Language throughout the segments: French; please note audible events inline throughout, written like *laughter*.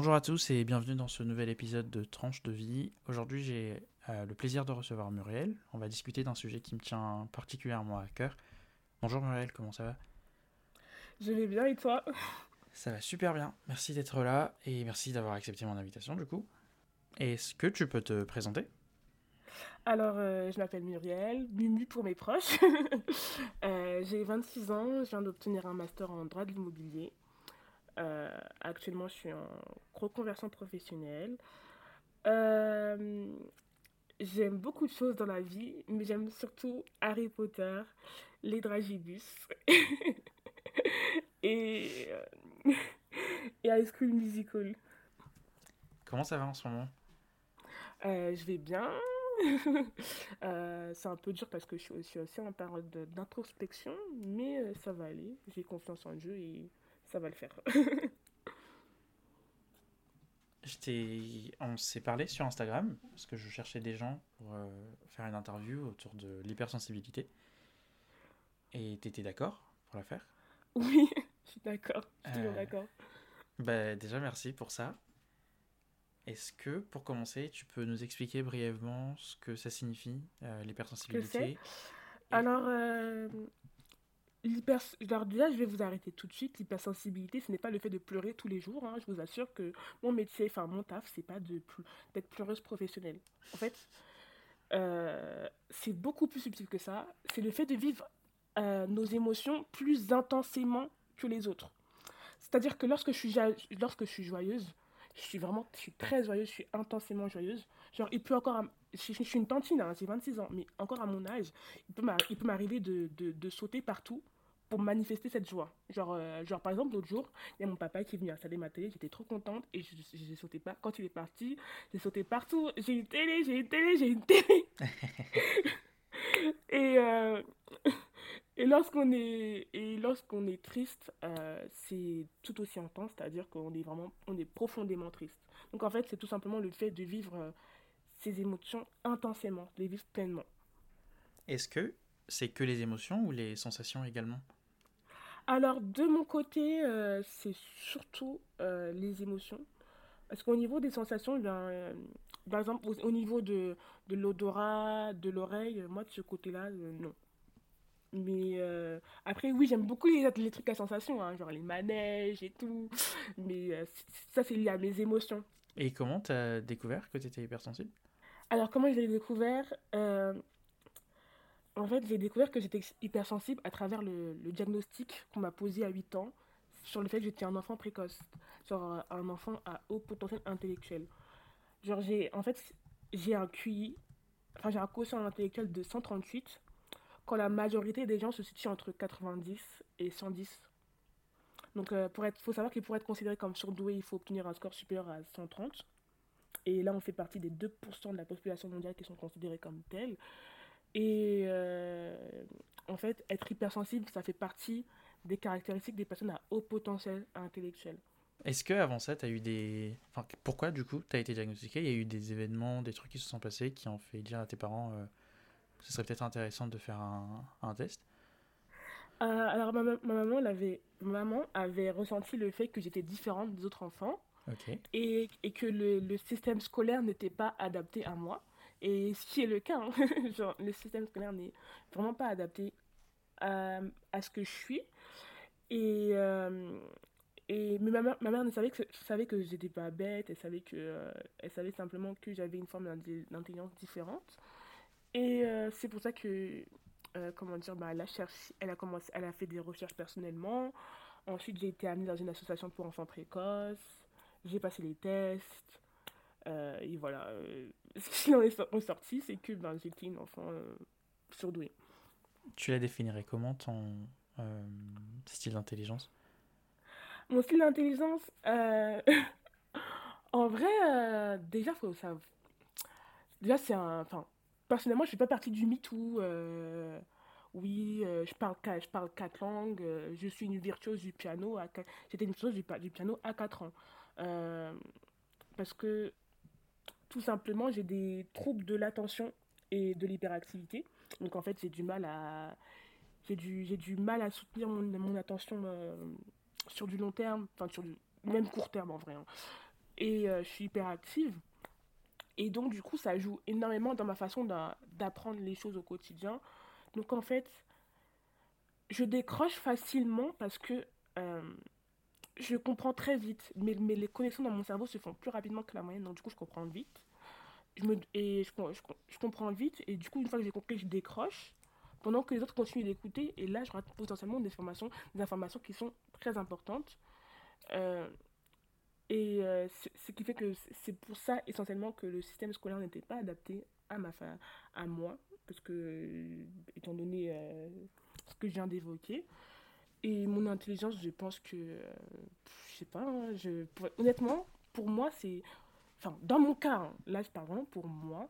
Bonjour à tous et bienvenue dans ce nouvel épisode de Tranche de vie. Aujourd'hui, j'ai euh, le plaisir de recevoir Muriel. On va discuter d'un sujet qui me tient particulièrement à cœur. Bonjour Muriel, comment ça va? Je vais bien et toi? Ça va super bien. Merci d'être là et merci d'avoir accepté mon invitation du coup. Est-ce que tu peux te présenter? Alors, euh, je m'appelle Muriel, Mumu pour mes proches. *laughs* Euh, j'ai 26 ans, je viens d'obtenir un master en droit de l'immobilier. Euh, actuellement, je suis en reconversion professionnelle. Euh, j'aime beaucoup de choses dans la vie, mais j'aime surtout Harry Potter, les dragibus *laughs* et, euh, *laughs* et High School Musical. Comment ça va en ce moment? Euh, je vais bien. *laughs* Euh, c'est un peu dur parce que je suis aussi, en période de- d'introspection, mais ça va aller. J'ai confiance en Dieu et ça va le faire. *laughs* On s'est parlé sur Instagram parce que je cherchais des gens pour euh, faire une interview autour de l'hypersensibilité. Et t'étais d'accord pour la faire? Oui, *laughs* je suis d'accord. Je suis Euh, d'accord. Bah, déjà, merci pour ça. Est-ce que, pour commencer, tu peux nous expliquer brièvement ce que ça signifie, euh, l'hypersensibilité? Et- Alors, déjà, je vais vous arrêter tout de suite. L'hypersensibilité, ce n'est pas le fait de pleurer tous les jours. hein. Je vous assure que mon métier, enfin mon taf, c'est pas de d'être pleureuse professionnelle. En fait, euh, c'est beaucoup plus subtil que ça. C'est le fait de vivre euh, nos émotions plus intensément que les autres. C'est-à-dire que lorsque je suis, lorsque je suis joyeuse, je suis vraiment, je suis très joyeuse, je suis intensément joyeuse. Genre, il peut encore, je, je suis une tantine, hein, j'ai 26 ans, mais encore à mon âge, il peut m'arriver de, de, de sauter partout pour manifester cette joie. Genre, euh, genre par exemple, l'autre jour, il y a mon papa qui est venu installer ma télé, j'étais trop contente et je, je, j'ai sauté pas. Quand il est parti, j'ai sauté partout. J'ai une télé, j'ai une télé, j'ai une télé. *laughs* Et, euh, et lorsqu'on est, et lorsqu'on est triste, euh, c'est tout aussi intense, c'est-à-dire qu'on est vraiment, on est profondément triste. Donc en fait, c'est tout simplement le fait de vivre ces émotions intensément, de les vivre pleinement. Est-ce que c'est que les émotions ou les sensations également? Alors de mon côté, euh, c'est surtout euh, les émotions. Parce qu'au niveau des sensations, eh bien, euh, par exemple, au, au niveau de, de l'odorat, de l'oreille, moi de ce côté-là, non. Mais euh, après, oui, j'aime beaucoup les, les trucs à sensation, hein, genre les manèges et tout. Mais euh, ça, c'est lié à mes émotions. Et comment t'as découvert que t'étais hypersensible? Alors, comment je l'ai découvert? Euh, en fait, j'ai découvert que j'étais hypersensible à travers le, diagnostic qu'on m'a posé à 8 ans sur le fait que j'étais un enfant précoce, genre euh, un enfant à haut potentiel intellectuel. Genre, j'ai, en fait, j'ai un QI, enfin, j'ai un quotient intellectuel de 138, quand la majorité des gens se situent entre 90 et 110. Donc, euh, pour être, faut savoir que pour être considéré comme surdoué, il faut obtenir un score supérieur à 130. Et là, on fait partie des 2% de la population mondiale qui sont considérés comme tels. Et euh, en fait, être hypersensible, ça fait partie des caractéristiques des personnes à haut potentiel intellectuel. Est-ce que avant ça, t'as eu des... Enfin, pourquoi du coup t'as été diagnostiqué? Il y a eu des événements, des trucs qui se sont passés qui ont fait dire à tes parents euh, que ce serait peut-être intéressant de faire un, un test? Euh, alors, ma, ma- ma maman, avait, ma maman avait ressenti le fait que j'étais différente des autres enfants Et, et que le, le système scolaire n'était pas adapté à moi. Et ce qui est le cas, hein. *laughs* Genre, le système scolaire n'est vraiment pas adapté à, à ce que je suis. Et, euh, et mais ma mère, ma mère ne savait que, savait que j'étais pas bête, elle savait que, euh, elle savait simplement que j'avais une forme d'intelligence différente. Et euh, c'est pour ça que, comment dire, bah, elle a elle a commencé, elle a fait des recherches personnellement. Ensuite, j'ai été amenée dans une association pour enfants précoces. J'ai passé les tests. euh, et voilà. euh, *laughs* ce qui en est sor- ressorti, c'est que ben, j'étais une enfant euh, surdouée. Tu la définirais comment ton style d'intelligence? Mon style d'intelligence, *laughs* en vrai, déjà, faut savoir. Déjà, c'est un. Enfin, personnellement, je fais pas partie du MeToo. oui, euh, je parle, je parle quatre langues. euh, je suis une virtuose du piano. J'étais une virtuose du, du piano à 4 ans. Euh, parce que, tout simplement, j'ai des troubles de l'attention et de l'hyperactivité. Donc, en fait, j'ai du mal à. J'ai du, du mal à soutenir mon, attention euh, sur du long terme, enfin, sur du même court terme en vrai. hein. et euh, je suis hyper active. Et donc, du coup, ça joue énormément dans ma façon d'a- d'apprendre les choses au quotidien. Donc, en fait, je décroche facilement parce que je comprends très vite. Mais, mais les connexions dans mon cerveau se font plus rapidement que la moyenne. Donc, du coup, je comprends vite. Je me, et je, je, je comprends vite. Et du coup, une fois que j'ai compris, je décroche. Pendant que les autres continuent d'écouter. Et là, je rate potentiellement des informations, des informations qui sont très importantes. Euh, et euh, ce qui fait que c'est pour ça essentiellement que le système scolaire n'était pas adapté à ma à moi, parce que euh, étant donné ce que je viens d'évoquer, et mon intelligence, je pense que, euh, je sais pas, hein, je, honnêtement, pour moi, c'est, enfin, dans mon cas, hein, là je parle vraiment pour moi,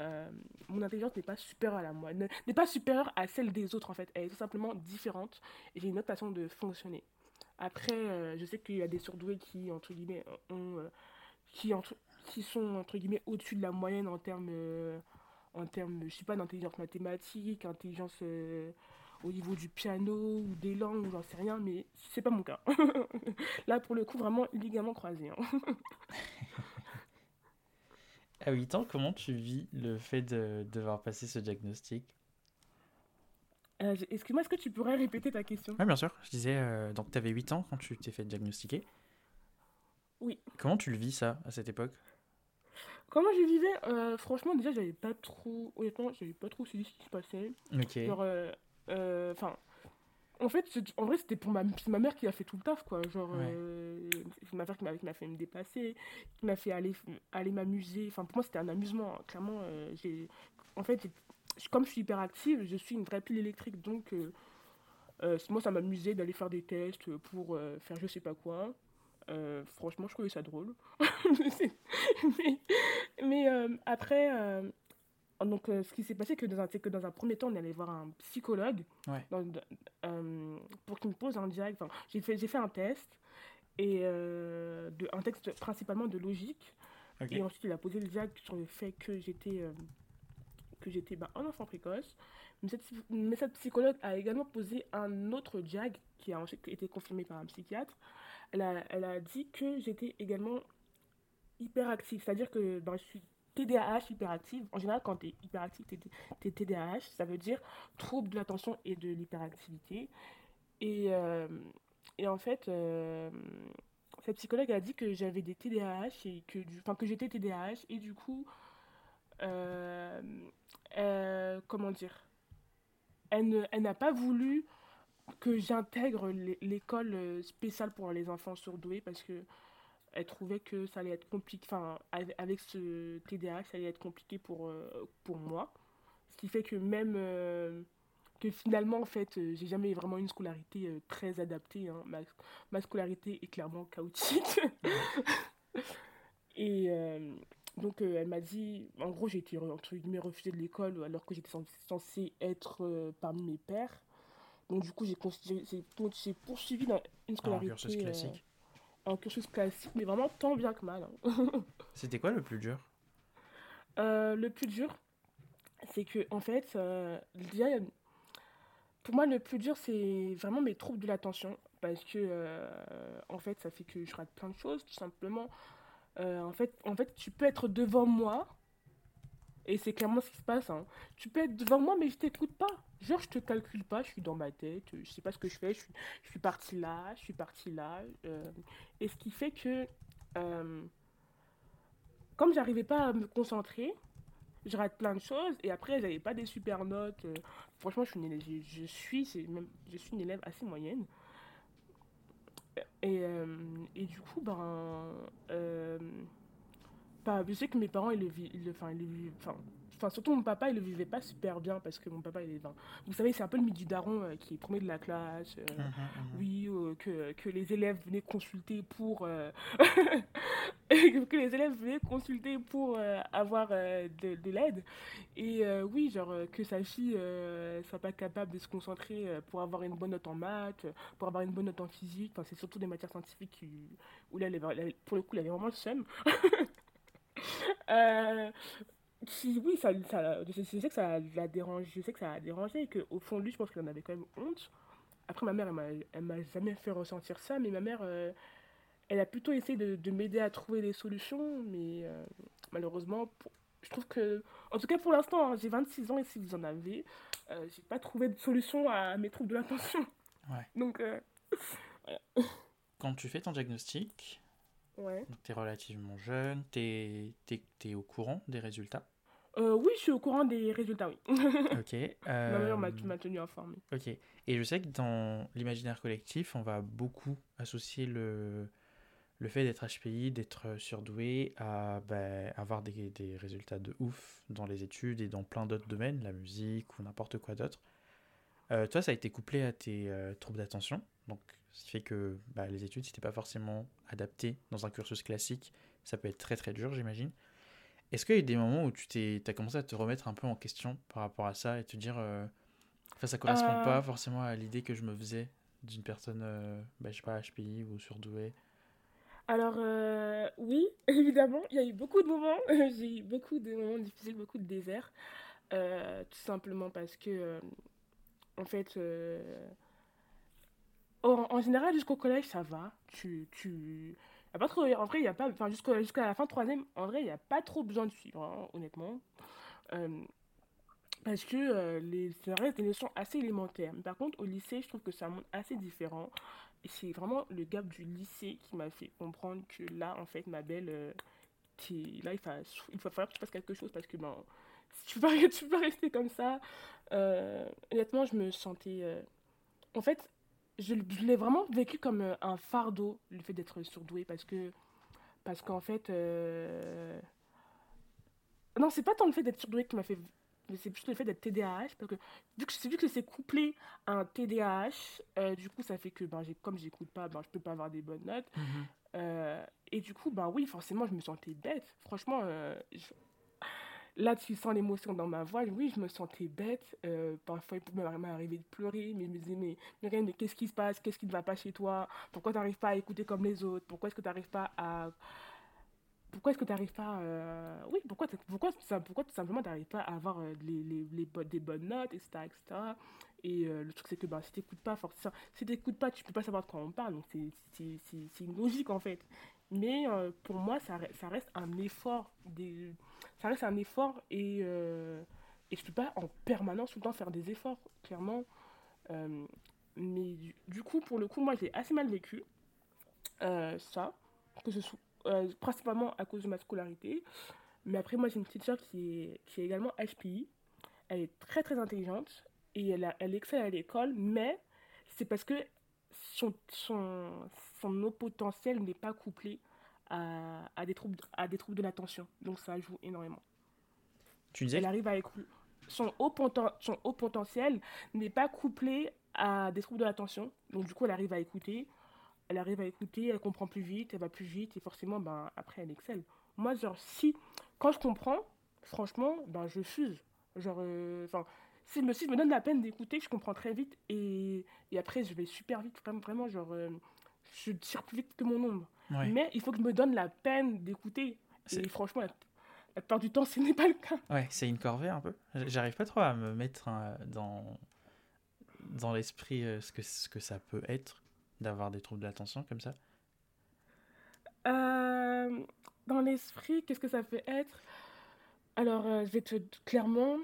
euh, mon intelligence n'est pas supérieure à la moi, ne- n'est pas supérieure à celle des autres en fait, elle est tout simplement différente, j'ai une autre façon de fonctionner. Après, euh, je sais qu'il y a des surdoués qui, entre guillemets, ont, qui, entre, qui sont, entre guillemets, au-dessus de la moyenne en termes, en termes, je sais pas, d'intelligence mathématique, intelligence au niveau du piano ou des langues, j'en sais rien, mais c'est pas mon cas. *laughs* Là, pour le coup, vraiment, ligament croisé. hein. *laughs* À 8 ans, comment tu vis le fait de devoir passer ce diagnostic? Euh, Excuse-moi, est-ce que tu pourrais répéter ta question? Oui, bien sûr. Je disais, euh, donc tu avais 8 ans quand tu t'es fait diagnostiquer? Oui. Comment tu le vis ça à cette époque? Comment je vivais? Euh, franchement, déjà, j'avais pas trop, honnêtement, j'avais pas trop suivi ce qui se passait. Ok. Genre, euh, enfin, En fait, c'est- en vrai, c'était pour ma, ma mère qui a fait tout le taf, quoi. Genre, Ouais. euh, c'est ma mère qui m'a fait me déplacer, qui m'a fait aller, aller m'amuser. Enfin, pour moi, c'était un amusement. hein. Clairement, euh, j'ai, en fait, comme je suis hyper active, je suis une vraie pile électrique. Donc, euh, euh, moi, ça m'amusait d'aller faire des tests pour euh, faire je sais pas quoi. Euh, franchement, je trouvais ça drôle. *laughs* mais mais, euh, après, euh, donc, euh, ce qui s'est passé, que dans un- c'est que dans un premier temps, on est allé voir un psychologue Ouais. dans- euh, pour qu'il me pose un diag. Enfin, j'ai fait, j'ai fait un test, et euh, de, un texte principalement de logique. Ok. Et ensuite, il a posé le diag sur le fait que j'étais euh, que j'étais bah, un enfant précoce. Mais cette, mais cette psychologue a également posé un autre diag qui a ensuite été confirmé par un psychiatre. Elle a, elle a dit que j'étais également hyperactive, c'est-à-dire que ben, je suis TDAH hyperactive. En général, quand tu es hyperactive, tu TDAH, ça veut dire trouble de l'attention et de l'hyperactivité. Et, euh, et en fait, euh, cette psychologue a dit que j'avais des TDAH et que, du, que j'étais TDAH et du coup, euh, comment dire, elle n'a pas voulu que j'intègre l'é- l'école spéciale pour les enfants surdoués parce que elle trouvait que ça allait être compliqué, enfin, avec ce TDAH, ça allait être compliqué pour, euh, pour moi. Ce qui fait que même, euh, que finalement, en fait, euh, j'ai jamais vraiment une scolarité très adaptée. hein. Ma, ma scolarité est clairement chaotique. *laughs* Et donc, euh, elle m'a dit, en gros, j'ai été, entre guillemets, refusée de l'école alors que j'étais censée être euh, parmi mes pairs. Donc, du coup, j'ai poursuivi dans une Un cursus scolarité, euh, classique. Un cursus classique, mais vraiment tant bien que mal. hein. *laughs* C'était quoi le plus dur? Euh, le plus dur, c'est que, en fait, euh, déjà, pour moi, le plus dur, c'est vraiment mes troubles de l'attention. Parce que, euh, en fait, ça fait que je rate plein de choses, tout simplement. Euh, en fait, en fait, tu peux être devant moi, et c'est clairement ce qui se passe. hein. Tu peux être devant moi, mais je t'écoute pas. Genre, je te calcule pas, je suis dans ma tête, je sais pas ce que je fais, je suis, je suis parti là, je suis parti là. euh, et ce qui fait que, euh, comme j'arrivais pas à me concentrer, je rate plein de choses, et après, j'avais pas des super notes. euh, franchement, je suis une élève, je, suis, même, je suis une élève assez moyenne. Et, euh, et du coup, ben, pas, je sais que mes parents, ils le vivent, enfin, ils le enfin, surtout mon papa, il le vivait pas super bien parce que mon papa, il est, enfin, vous savez, c'est un peu le mythe du daron euh, qui est premier de la classe. euh, Mhm, mhm. oui, euh, que, que les élèves venaient consulter pour *laughs* que les élèves venaient consulter pour avoir de, de l'aide. Et oui, genre que sa fille euh, soit pas capable de se concentrer pour avoir une bonne note en maths, pour avoir une bonne note en physique. Enfin, c'est surtout des matières scientifiques qui- où là, elle avait- pour le coup, il avait vraiment le seum. *laughs* *laughs* Euh, qui, oui, ça, ça, je sais que ça l'a dérangé, je sais que ça a dérangé et qu'au fond de lui, je pense qu'il en avait quand même honte. Après, ma mère, elle m'a, jamais fait ressentir ça, mais ma mère, euh, elle a plutôt essayé de, de m'aider à trouver des solutions, mais euh, malheureusement, pour- je trouve que, en tout cas pour l'instant, hein, j'ai 26 ans et si vous en avez, euh, j'ai pas trouvé de solution à mes troubles de l'attention. Ouais. Donc, euh, *laughs* Quand tu fais ton diagnostic, ouais. tu es relativement jeune, tu es, au courant des résultats? Euh, oui, je suis au courant des résultats, oui. *laughs* Ok. Ma mère m'a euh, m'a tenu informée. Ok. Et je sais que dans l'imaginaire collectif, on va beaucoup associer le, le fait d'être HPI, d'être surdoué, à ben, avoir des, des résultats de ouf dans les études et dans plein d'autres domaines, la musique ou n'importe quoi d'autre. Euh, toi, ça a été couplé à tes euh, troubles d'attention. Donc, ce qui fait que bah, les études, si t'es pas forcément adapté dans un cursus classique, ça peut être très très dur, j'imagine. Est-ce qu'il y a eu des moments où tu t'es, as commencé à te remettre un peu en question par rapport à ça et te dire, euh, enfin, ça correspond Euh, pas forcément à l'idée que je me faisais d'une personne, bah, je sais pas, HPI ou surdouée? Alors, euh, oui, *laughs* évidemment, il y a eu beaucoup de moments, *laughs* j'ai eu beaucoup de moments difficiles, beaucoup de déserts, euh, tout simplement parce que, euh, en fait, euh, en, général, jusqu'au collège, ça va, tu, tu, y a pas trop, en vrai, il a pas, enfin, jusqu'à la fin troisième, en vrai, il n'y a pas trop besoin de suivre, hein, honnêtement, Euh, parce que euh, les, ça reste des notions assez élémentaires. Par contre, au lycée, je trouve que un monde assez différent. Et c'est vraiment le gap du lycée qui m'a fait comprendre que là, en fait, ma belle, là, il va, il va falloir que tu fasses quelque chose parce que ben, si tu peux, *laughs* tu rester comme ça. Euh, honnêtement, je me sentais. euh, En fait, je, je l'ai vraiment vécu comme euh, un fardeau, le fait d'être surdoué, parce que. Parce qu'en fait. euh, Non, c'est pas tant le fait d'être surdoué qui m'a fait. Mais c'est plus le fait d'être TDAH, parce que vu que, vu que c'est couplé à un TDAH, du coup, ça fait que ben, comme j'écoute pas, ben, je peux pas avoir des bonnes notes. Mhm. Euh, et du coup, bah oui, forcément, je me sentais bête. Franchement, je- là, tu sens l'émotion dans ma voix. Oui, je me sentais bête. Euh, parfois, il pouvait m'arriver de pleurer, mais je me disais, mais qu'est-ce qui se passe? Qu'est-ce qui ne va pas chez toi? Pourquoi tu n'arrives pas à écouter comme les autres? Pourquoi est-ce que tu n'arrives pas à... Pourquoi est-ce que tu n'arrives pas... euh, Oui, pourquoi, pourquoi, pourquoi tout simplement tu n'arrives pas à avoir euh, les, les, les des bonnes notes, etc. etc. Et euh, le truc, c'est que bah, si tu n'écoutes pas, forcément, si t'écoutes pas, tu peux pas savoir de quoi on parle. Donc, c'est une logique, en fait. Mais pour moi, ça reste un effort. Des... Ça reste un effort et, euh, et je peux pas en permanence tout le temps faire des efforts, clairement. Euh, mais du, coup, pour le coup, moi, j'ai assez mal vécu euh, ça, que ce soit euh, principalement à cause de ma scolarité. Mais après, moi, j'ai une petite soeur qui est, qui est également HPI. Elle est très très intelligente et elle, a, elle excelle à l'école, mais c'est parce que son, son, son potentiel n'est pas couplé à, à, des troubles, à des troubles de l'attention. Donc ça joue énormément. Tu disais Elle arrive à écouter. Son haut, poten- son haut potentiel n'est pas couplé à des troubles de l'attention. Donc du coup, elle arrive à écouter. Elle arrive à écouter, elle comprend plus vite, elle va plus vite et forcément, ben, après, elle excelle. Moi, genre, si, quand je comprends, franchement, ben, je fuse. Genre, euh, si, si je me donne la peine d'écouter, je comprends très vite et, et après, je vais super vite, vraiment, vraiment genre, euh, je tire plus vite que mon ombre. Ouais. Mais il faut que je me donne la peine d'écouter. Et franchement, la, la plupart du temps, *laughs* ce n'est pas le cas. Ouais, c'est une corvée un peu. J'arrive pas trop à me mettre euh, dans, dans l'esprit euh, ce que, ce que ça peut être d'avoir des troubles d'attention comme ça. Euh, dans l'esprit, qu'est-ce que ça peut être? Alors, euh, je vais te clairement,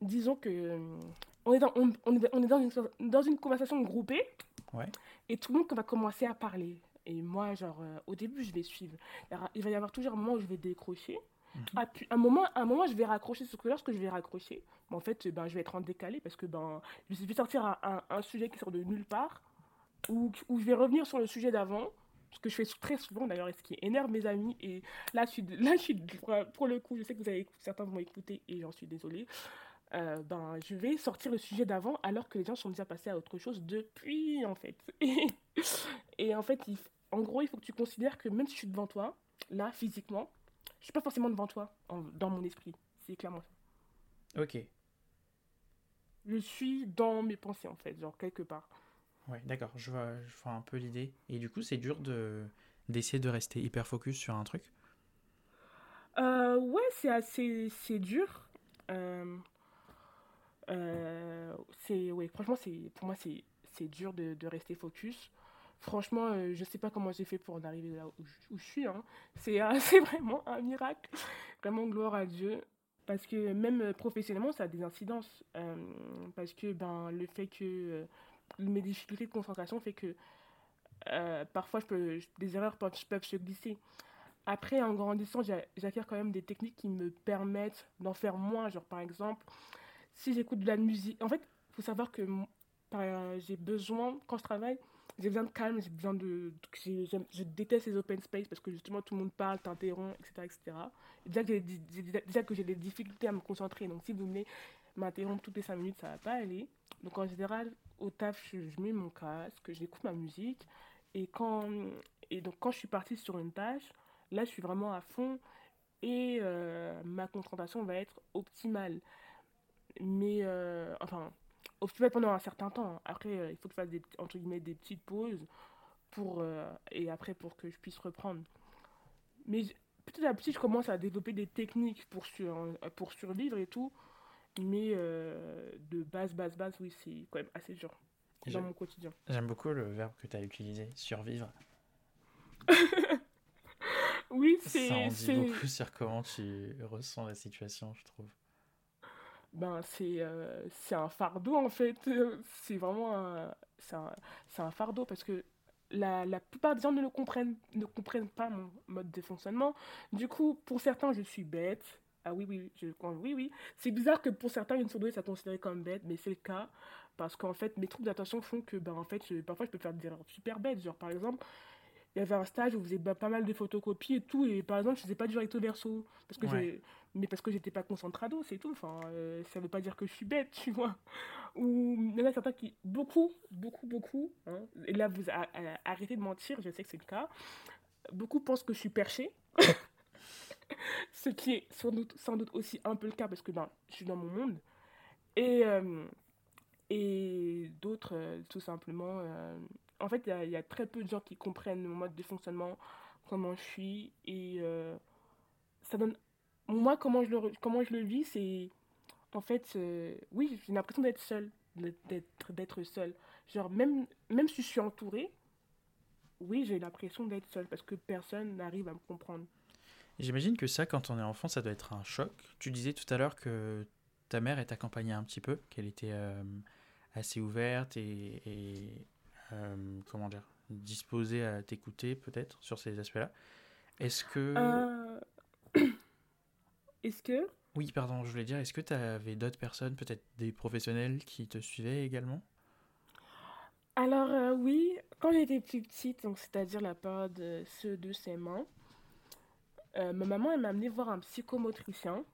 disons que euh, on est dans, on, on est dans une, dans une conversation groupée Ouais. et tout le monde va commencer à parler. Et moi, genre, euh, au début, je vais suivre. Il va y avoir toujours un moment où je vais décrocher. Ah, puis, un moment, un moment, je vais raccrocher. Sauf que lorsque je vais raccrocher, ben, en fait, ben, je vais être en décalé parce que ben, je vais sortir un, un- un sujet qui sort de nulle part ou, ou je vais revenir sur le sujet d'avant. Ce que je fais très souvent d'ailleurs, et ce qui énerve mes amis. Et là, je suis, là, je suis pour, pour le coup, je sais que vous avez, certains vont écouter et j'en suis désolée. Euh, ben, je vais sortir le sujet d'avant alors que les gens sont déjà passés à autre chose depuis, en fait. *laughs* Et, en fait, il en gros, il faut que tu considères que même si je suis devant toi, là, physiquement, je suis pas forcément devant toi en- dans mon esprit. C'est clairement ça. Ok. Je suis dans mes pensées, en fait, genre quelque part. Ouais, d'accord. Je vois, je vois un peu l'idée. Et du coup, c'est dur de d'essayer de rester hyper focus sur un truc? Euh, ouais, c'est assez, c'est dur. Euh, c'est, ouais, franchement, c'est, pour moi, c'est, c'est dur de, de rester focus. Franchement, euh, je sais pas comment j'ai fait pour en arriver là où, je- suis. hein. C'est euh, *laughs* c'est vraiment un miracle. Vraiment gloire à Dieu. Parce que même euh, professionnellement, ça a des incidences. Euh, parce que ben, le fait que euh, mes difficultés de concentration fait que euh, parfois je peux, des erreurs peuvent, peuvent se glisser. Après, en grandissant, j'a- j'acquiers quand même des techniques qui me permettent d'en faire moins. Genre, par exemple, si j'écoute de la musique. En fait, il faut savoir que par- j'ai besoin, quand je travaille, j'ai besoin de calme, j'ai besoin de. Je déteste les open space parce que justement tout le monde parle, t'interrompt, etc. etc. Et déjà, que j'ai des- difficultés à me concentrer. Donc, si vous venez m'interrompre toutes les 5 minutes, ça va pas aller. Donc, en général, au taf, je, je mets mon casque, j'écoute ma musique. Et, quand, et donc, quand je suis partie sur une tâche, là, je suis vraiment à fond et euh, ma concentration va être optimale. Mais, euh, enfin, optimale pendant un certain temps. Après, euh, il faut que je fasse des, entre guillemets, des petites pauses pour, euh, et après pour que je puisse reprendre. Mais petit à petit, je commence à développer des techniques pour, sur, pour survivre et tout. Mais euh, de base, base, base, oui, c'est quand même assez dur dans mon quotidien. j'aime beaucoup le verbe que tu as utilisé, survivre. *laughs* Oui, Ça en c'est, dit c'est, beaucoup sur comment tu ressens la situation, je trouve. Ben, c'est, euh, c'est un fardeau en fait. Euh, C'est vraiment un, un, fardeau parce que la, la plupart des gens ne le comprennent, ne comprennent pas mon mode de fonctionnement. Du coup, pour certains, je suis bête. Ah oui, oui, je, oui, oui. C'est bizarre que pour certains, une surdouée soit considérée comme bête, mais c'est le cas. Parce qu'en fait, mes troubles d'attention font que, ben, en fait, parfois, je peux faire des erreurs super bêtes. Genre, par exemple, il y avait un stage où faisais ba- pas mal de photocopies et tout, et par exemple, je faisais pas du recto verso, parce que Ouais. mais parce que j'étais pas concentrado, c'est tout. Enfin, euh, ça veut pas dire que je suis bête, *laughs* tu vois. Ou il y en a certains qui, beaucoup, beaucoup, beaucoup, hein, et là, vous a- a- arrêtez de mentir, je sais que c'est le cas. Beaucoup pensent que je suis perché, *laughs* ce qui est sans doute, sans doute aussi un peu le cas parce que ben, je suis dans mon monde. Et, euh, et d'autres, euh, tout simplement. En fait, il y a, très peu de gens qui comprennent mon mode de fonctionnement, comment je suis. Et euh, ça donne. Moi, comment je le, comment je le vis, c'est. En fait, euh, oui, j'ai l'impression d'être seule, d'être seule. Genre, même, même si je suis entourée, oui, j'ai l'impression d'être seule parce que personne n'arrive à me comprendre. J'imagine que ça, quand on est enfant, ça doit être un choc. Tu disais tout à l'heure que ta mère est accompagnée un petit peu, qu'elle était euh, assez ouverte et, euh, comment dire, disposée à t'écouter peut-être sur ces aspects-là. Est-ce que... Euh, *coughs* Est-ce que Oui, pardon, je voulais dire, est-ce que tu avais d'autres personnes, peut-être des professionnels qui te suivaient également? Alors euh, oui, quand j'étais plus petite, donc c'est-à-dire la période de ce de ses mains, euh, ma maman elle m'a amené voir un psychomotricien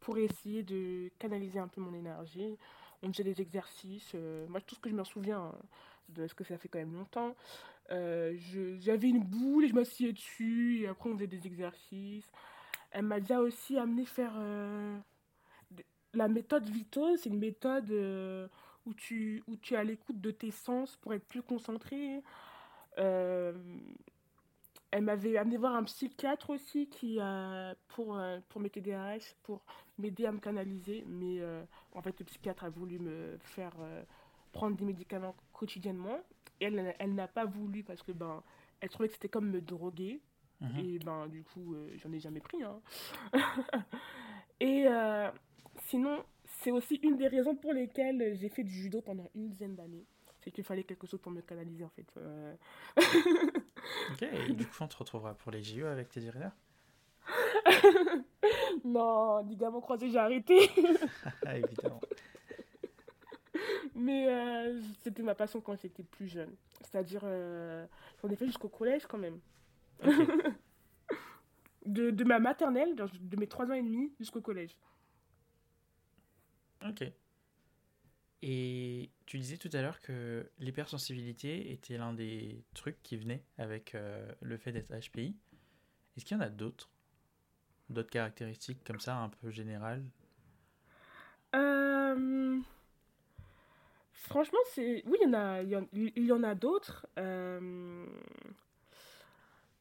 pour essayer de canaliser un peu mon énergie. On faisait des exercices. euh, moi, tout ce que je me souviens, hein, de ce que ça fait quand même longtemps, euh, j'avais une boule et je m'asseyais dessus et après on faisait des exercices. Elle m'a déjà aussi amené faire euh, la méthode Vito. C'est une méthode euh, où tu, où tu es à l'écoute de tes sens pour être plus concentré. Euh, elle m'avait amené voir un psychiatre aussi qui pour, pour mes TDAH, pour m'aider à me canaliser. Mais en fait, le psychiatre a voulu me faire prendre des médicaments quotidiennement. Et elle, elle, n'a pas voulu parce que ben, elle trouvait que c'était comme me droguer. Mhm. Et ben, du coup, euh, j'en ai jamais pris. hein. *laughs* Et euh, sinon, c'est aussi une des raisons pour lesquelles j'ai fait du judo pendant une dizaine d'années. C'est qu'il fallait quelque chose pour me canaliser en fait. Euh, Ok, et du coup, on te retrouvera pour les JO avec tes Irina? *laughs* Non, ligament croisé, j'ai arrêté. *laughs* Ah, évidemment. Mais euh, c'était ma passion quand j'étais plus jeune. C'est-à-dire, euh, j'en ai fait jusqu'au collège quand même. Ok. *laughs* De, de ma maternelle, de de mes 3 ans et demi jusqu'au collège. Ok. Et tu disais tout à l'heure que l'hypersensibilité était l'un des trucs qui venait avec euh, le fait d'être HPI. Est-ce qu'il y en a d'autres? D'autres caractéristiques comme ça, un peu générales? Euh, franchement, c'est... Oui, il y en a, il y en, il y en a d'autres. Euh,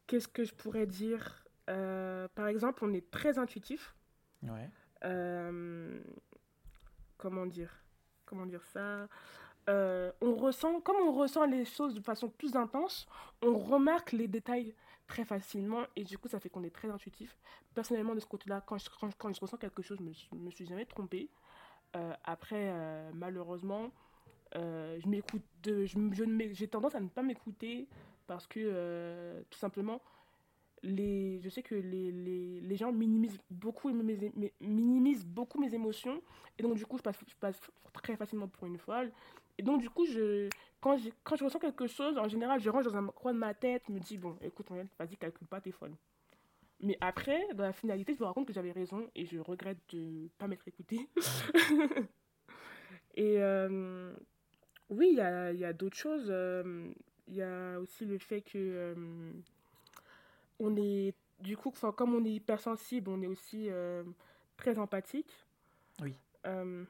Qu'est-ce que je pourrais dire? Euh, par exemple, on est très intuitif. Ouais. Euh, comment dire? Comment dire ça? on ressent, comme on ressent les choses de façon plus intense, on remarque les détails très facilement et du coup ça fait qu'on est très intuitif. Personnellement de ce côté-là, quand je, quand, quand je ressens quelque chose, je me, suis- me suis jamais trompée. Après, malheureusement, euh, je m'écoute, je, j'ai tendance à ne pas m'écouter parce que euh, tout simplement, les, je sais que les, les, les gens minimisent beaucoup mes, minimisent beaucoup mes émotions et donc du coup je passe, je passe très facilement pour une folle. Et donc du coup je quand, j'ai- quand je ressens quelque chose en général je range dans un coin de ma tête me dis bon écoute vas-y calcule pas t'es folle. Mais après dans la finalité je me rends compte que j'avais raison et je regrette de pas m'être écoutée. *laughs* Et euh, oui il y a, il y a d'autres choses euh, il y a aussi le fait que euh, on est, du coup, enfin, comme on est hypersensible, on est aussi euh, très empathique. Oui. Euh,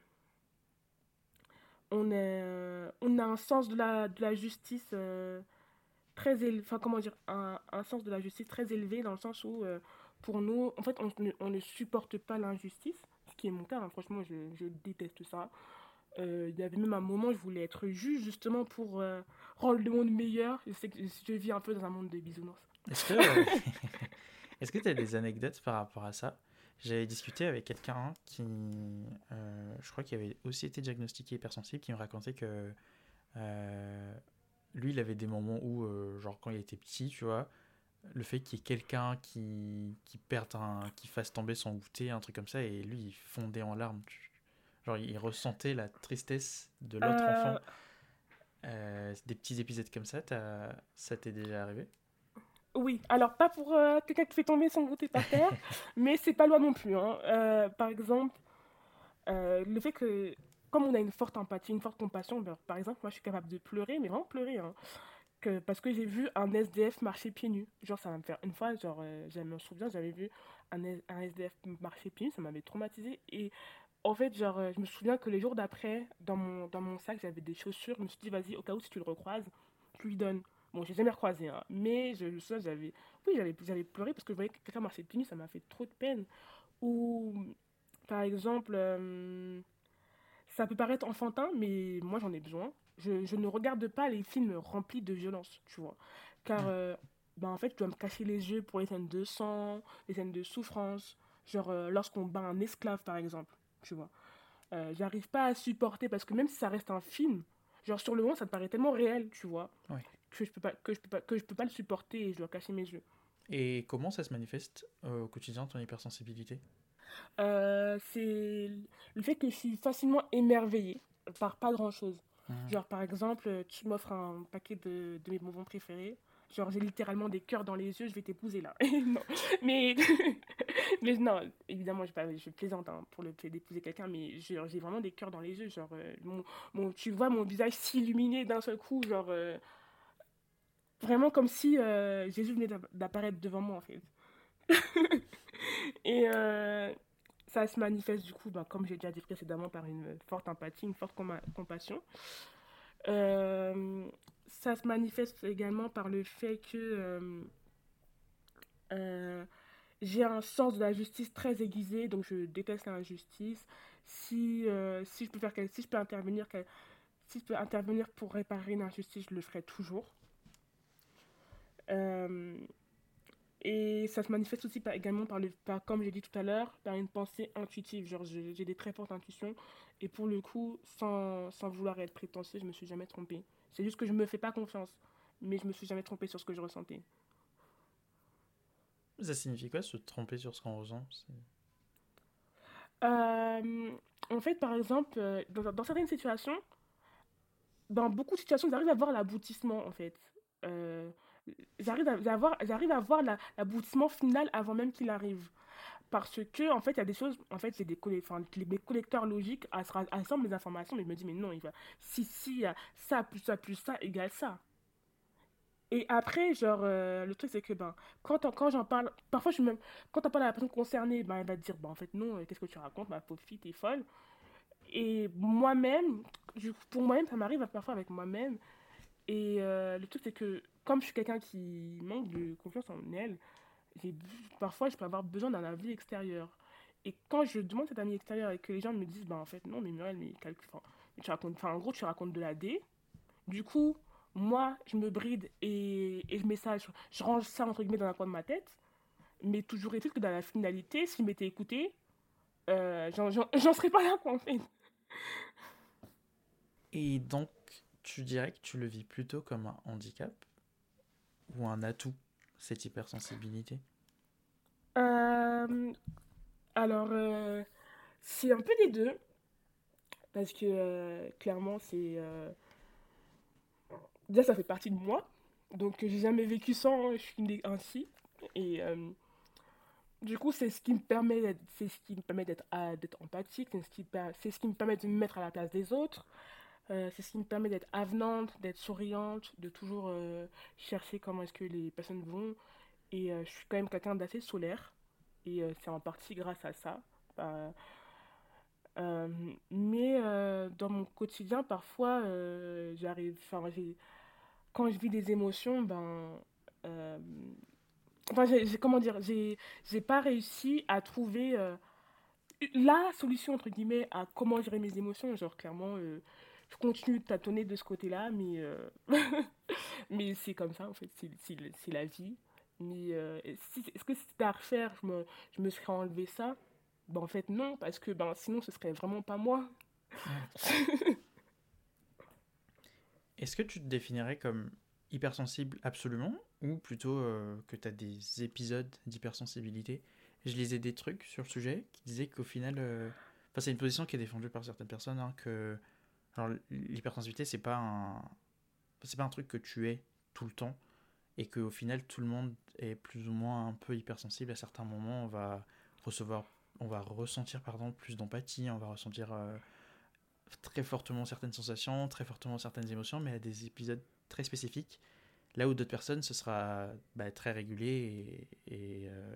on, est, euh, on a un sens de la, de la justice euh, très élevé, enfin, comment dire, un, un sens de la justice très élevé dans le sens où, euh, pour nous, en fait, on ne, on ne supporte pas l'injustice, ce qui est mon cas, hein, franchement, je, je déteste ça. Euh, il y avait même un moment, je voulais être juge justement pour euh, rendre le monde meilleur. Je sais que je vis un peu dans un monde de bisounours. Est-ce que *laughs* est-ce que tu as des anecdotes par rapport à ça? J'avais discuté avec quelqu'un qui, euh, je crois qu'il avait aussi été diagnostiqué hypersensible, qui me racontait que euh, lui, il avait des moments où, euh, genre quand il était petit, tu vois, le fait qu'il y ait quelqu'un qui, qui perde un, qui fasse tomber son goûter, un truc comme ça, et lui, il fondait en larmes. tu- Genre, il ressentait la tristesse de l'autre Euh, enfant. Euh, des petits épisodes comme ça, ça t'est déjà arrivé? Oui, alors pas pour euh, quelqu'un qui fait tomber son goûter par terre, *laughs* mais c'est pas loin non plus. hein. Par exemple, le fait que, comme on a une forte empathie, une forte compassion, ben, par exemple, moi je suis capable de pleurer, mais vraiment pleurer, hein, que, parce que j'ai vu un SDF marcher pieds nus. Genre, ça va me faire une fois, genre, je me souviens, j'avais vu un, un SDF marcher pieds nus, ça m'avait traumatisé. Et en fait, genre, euh, je me souviens que les jours d'après, dans mon, dans mon sac, j'avais des chaussures. Je me suis dit, vas-y, au cas où si tu le recroises, tu lui donnes. Bon, j'ai jamais recroisé, hein, mais je, je sais, j'avais, oui, j'avais, j'avais pleuré parce que je voyais que quelqu'un marchait nus, ça m'a fait trop de peine. Ou, par exemple, euh, ça peut paraître enfantin, mais moi j'en ai besoin. Je, je ne regarde pas les films remplis de violence, tu vois. Car, Mm. euh, ben, en fait, je dois me cacher les yeux pour les scènes de sang, les scènes de souffrance. Genre, euh, lorsqu'on bat un esclave, par exemple, tu vois. Euh, j'arrive pas à supporter parce que même si ça reste un film, genre sur le moment, ça te paraît tellement réel, tu vois, que je peux pas, que je peux pas, que je peux pas le supporter et je dois cacher mes yeux. Et comment ça se manifeste euh, au quotidien, ton hypersensibilité? Euh, c'est le fait que je suis facilement émerveillée par pas grand-chose. Mhm. Genre, par exemple, tu m'offres un paquet de, de mes bonbons préférés. Genre, j'ai littéralement des cœurs dans les yeux, je vais t'épouser là. *laughs* mais, *laughs* mais non, évidemment, je, plaisante hein, pour le fait d'épouser quelqu'un, mais j'ai vraiment des cœurs dans les yeux. Genre, euh, mon, tu vois mon visage s'illuminer d'un seul coup, genre, euh, vraiment comme si euh, Jésus venait d'app- d'apparaître devant moi, en fait. *laughs* Et ça se manifeste, du coup, bah, comme j'ai déjà dit précédemment, par une forte empathie, une forte compassion. Ça se manifeste également par le fait que euh, euh, j'ai un sens de la justice très aiguisé, donc je déteste l'injustice. Si, euh, si je peux faire si je peux intervenir, si je peux intervenir pour réparer une injustice, je le ferai toujours. Et ça se manifeste aussi par- également par, le, par, comme j'ai dit tout à l'heure, par une pensée intuitive. Genre, j'ai j'ai des très fortes intuitions. Et pour le coup, sans, sans vouloir être prétentieux, je me suis jamais trompée. C'est juste que je me fais pas confiance. Mais je me suis jamais trompée sur ce que je ressentais. Ça signifie quoi se tromper sur ce qu'on ressent? Euh, en fait, par exemple, euh, dans, dans certaines situations, dans beaucoup de situations, j'arrive à voir l'aboutissement, en fait. Euh, j'arrive à, à voir, j'arrive à voir la- l'aboutissement final avant même qu'il arrive. Parce que, en fait, il y a des choses, en fait, j'ai des enfin, les, collecteurs logiques assemblent les informations, mais je me dis, mais non, il va, si, si, a ça plus ça plus ça égale ça. Et après, genre, euh, le truc, c'est que, ben, quand, quand j'en parle, parfois, je suis même, quand on parle à la personne concernée, ben, elle va te dire, ben, en fait, non, euh, qu'est-ce que tu racontes, ma pauvre fille, t'es folle. Et moi-même, pour moi-même, ça m'arrive parfois avec moi-même. Et euh, le truc, c'est que, comme je suis quelqu'un qui manque de confiance en elle, parfois, je peux avoir besoin d'un avis extérieur. Et quand je demande cet ami extérieur et que les gens me disent, bah en fait, non, mais Muriel, mais calcule, enfin, tu racontes, en gros, tu racontes de la D. Du coup, moi, je me bride et, et je mets je, range ça entre guillemets dans un coin de ma tête. Mais toujours est-il que dans la finalité, s'il m'était écouté, euh, j'en *laughs* serais pas là, quoi, en fait. Et donc, tu dirais que tu le vis plutôt comme un handicap ou un atout, cette hypersensibilité? Euh, alors, euh, c'est un peu des deux, parce que euh, clairement, c'est. déjà, ça fait partie de moi, donc j'ai jamais vécu sans, je suis ainsi. Et du coup, c'est ce qui me permet d'être, c'est ce qui me permet d'être, d'être empathique, c'est ce qui, c'est ce qui me permet de me mettre à la place des autres, euh, c'est ce qui me permet d'être avenante, d'être souriante, de toujours euh, chercher comment est-ce que les personnes vont. Et euh, je suis quand même quelqu'un d'assez solaire. Et c'est en partie grâce à ça. Euh, mais dans mon quotidien, parfois, j'arrive. Quand je vis des émotions, ben. enfin, comment dire, j'ai, pas réussi à trouver la solution, entre guillemets, à comment gérer mes émotions. Genre, clairement, je continue de tâtonner de ce côté-là, mais, euh, *laughs* mais c'est comme ça, en fait, c'est, la vie. Mais euh, est-ce que si c'était à refaire, je me, je me serais enlevé ça? Ben, en fait, non, parce que ben, sinon, ce serait vraiment pas moi. *laughs* Est-ce que tu te définirais comme hypersensible absolument ou plutôt euh, que tu as des épisodes d'hypersensibilité? Je lisais des trucs sur le sujet qui disaient qu'au final, enfin, c'est une position qui est défendue par certaines personnes, hein, que alors, l'hypersensibilité, c'est pas un... c'est pas un truc que tu es tout le temps et qu'au final, tout le monde est plus ou moins un peu hypersensible. À certains moments, on va recevoir, on va ressentir pardon, plus d'empathie, on va ressentir euh, très fortement certaines sensations, très fortement certaines émotions, mais à des épisodes très spécifiques. Là où d'autres personnes, ce sera bah, très régulier et, euh,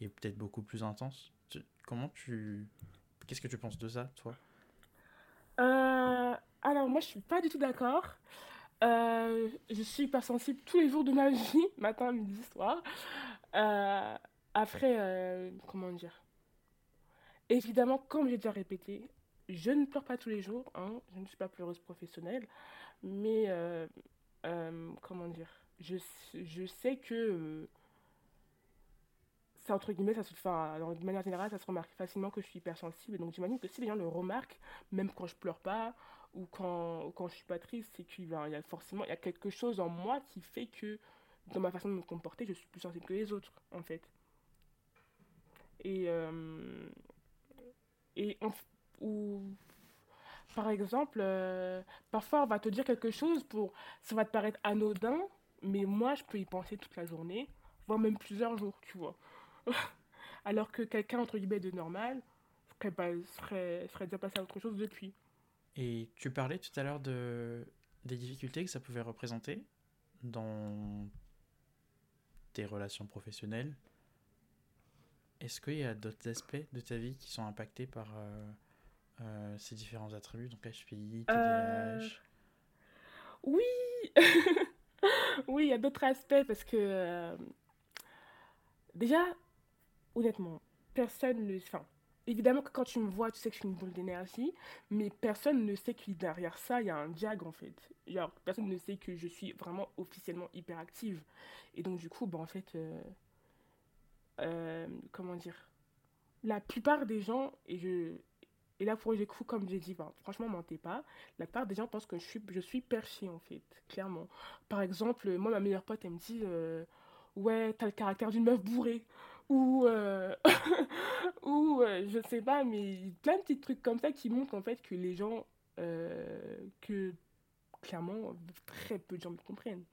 et peut-être beaucoup plus intense. Comment tu... Qu'est-ce que tu penses de ça, toi? Euh, alors, moi, je suis pas du tout d'accord. Euh, je suis hypersensible tous les jours de ma *laughs* vie, matin, midi, soir. Euh, après, comment dire? Évidemment, comme j'ai déjà répété, je ne pleure pas tous les jours, hein, je ne suis pas pleureuse professionnelle, mais comment dire? Je, je sais que ça, entre guillemets, ça se de manière générale, ça se remarque facilement que je suis hypersensible. Donc, j'imagine que si les gens le remarquent, même quand je pleure pas ou quand, ou quand je suis pas triste, c'est qu'il il y a forcément y a quelque chose en moi qui fait que dans ma façon de me comporter, je suis plus sensible que les autres, en fait. Et, euh, et ou, par exemple, euh, parfois on va te dire quelque chose pour, ça va te paraître anodin, mais moi je peux y penser toute la journée, voire même plusieurs jours, tu vois. *laughs* Alors que quelqu'un, entre guillemets, de normal, serait, pas- serait, serait déjà passé à autre chose depuis. Et tu parlais tout à l'heure de... des difficultés que ça pouvait représenter dans tes relations professionnelles. Est-ce qu'il y a d'autres aspects de ta vie qui sont impactés par euh, euh, ces différents attributs, donc HPI, Euh, TDAH? oui, *laughs* oui, il y a d'autres aspects parce que euh, déjà, honnêtement, personne ne... Enfin, évidemment que quand tu me vois, tu sais que je suis une boule d'énergie, mais personne ne sait que derrière ça, il y a un diag en fait. Genre, personne ne sait que je suis vraiment officiellement hyperactive. Et donc du coup, bah, en fait, euh, euh, comment dire, la plupart des gens, et là, pour le coup, comme j'ai dit, bah, franchement, mentez pas. La plupart des gens pensent que je suis, je en fait, clairement. Par exemple, moi, ma meilleure pote, elle me dit, euh, ouais, t'as le caractère d'une meuf bourrée. Ou, euh, *laughs* ou euh, je sais pas, mais plein de petits trucs comme ça qui montrent, en fait, que les gens, euh, que clairement, très peu de gens me comprennent.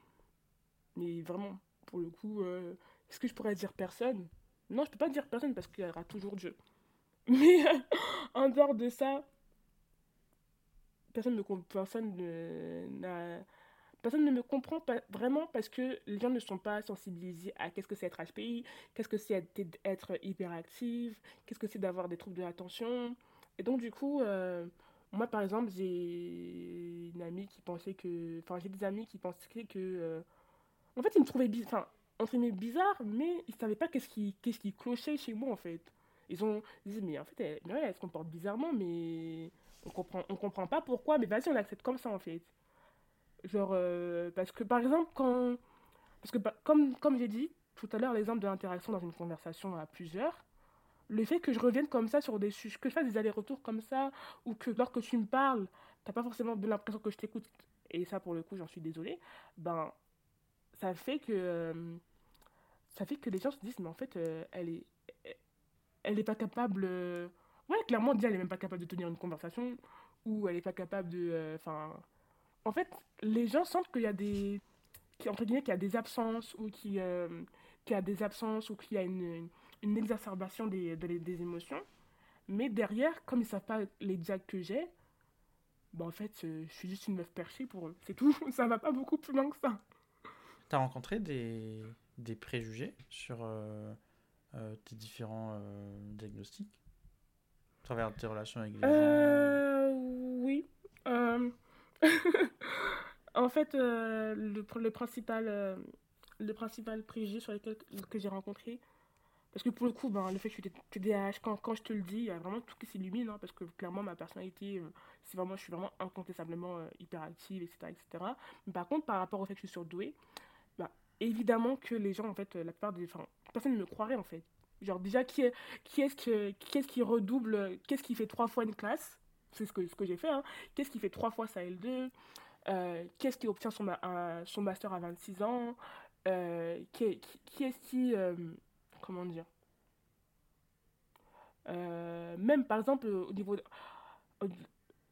Mais vraiment, pour le coup, euh, est-ce que je pourrais dire personne? Non, je peux pas dire personne parce qu'il y aura toujours Dieu. *laughs* Mais en dehors de ça, personne ne, personne ne, n'a- personne ne me comprend pas vraiment parce que les gens ne sont pas sensibilisés à qu'est-ce que c'est être HPI, qu'est-ce que c'est être, hyperactive, qu'est-ce que c'est d'avoir des troubles de l'attention. Et donc, du coup, euh, moi, par exemple, j'ai une amie qui pensait que... Enfin, j'ai des amis qui pensaient que... euh, en fait, ils me trouvaient bizarre, enfin, entre guillemets bizarre, mais ils savaient pas qu'est-ce qui, qu'est-ce qui clochait chez moi, en fait. Ils ont ils disent, mais en fait, elle, ouais, elle se comporte bizarrement, mais on comprend, on comprend pas pourquoi, mais vas-y, on l'accepte comme ça, en fait. Genre, euh, parce que par exemple, quand. Parce que, bah, comme, comme j'ai dit tout à l'heure, l'exemple de l'interaction dans une conversation à plusieurs, le fait que je revienne comme ça sur des sujets, que je fasse des allers-retours comme ça, ou que lorsque tu me parles, t'as pas forcément l'impression que je t'écoute, et ça pour le coup, j'en suis désolée, ben, ça fait que. euh, ça fait que les gens se disent, mais en fait, euh, elle est. Elle est pas capable. Ouais, clairement, déjà, elle est même pas capable de tenir une conversation, ou elle est pas capable de. Enfin. En fait, les gens sentent qu'il y a des. entre guillemets, qu'il y a des absences, ou qu'il euh, qu'il y a des absences, ou qu'il y a une, une exacerbation des, de- des émotions. Mais derrière, comme ils savent pas les dialogues que j'ai, bah en fait, euh, je suis juste une meuf perchée pour eux. C'est tout. *laughs* Ça va pas beaucoup plus loin que ça. T'as rencontré des, des préjugés sur euh, tes différents diagnostics? À travers tes relations avec les gens? Euh. Oui. *laughs* En fait, euh, le, pr- le principal, euh, le principal préjugé sur lequel que j'ai rencontré, parce que pour le coup, ben, le fait que je suis TDAH, quand, quand je te le dis, il y a vraiment tout qui s'illumine, hein, parce que clairement, ma personnalité, euh, c'est vraiment, je suis vraiment incontestablement euh, hyperactive, etc., etc. Mais par contre, par rapport au fait que je suis surdouée, bah, évidemment que les gens, en fait, la plupart des... Enfin, personne ne me croirait, en fait. Genre, déjà, qui est, qui est-ce que, qui est-ce qui redouble, qu'est-ce qui fait trois fois une classe? C'est ce que, ce que j'ai fait, hein. Qu'est-ce qui fait trois fois sa L2? Euh, qui est-ce qui obtient son, ma- son master à 26 ans? Euh, qui, qui, qui est-ce qui... euh, comment dire? Euh, même, par exemple, au niveau... de-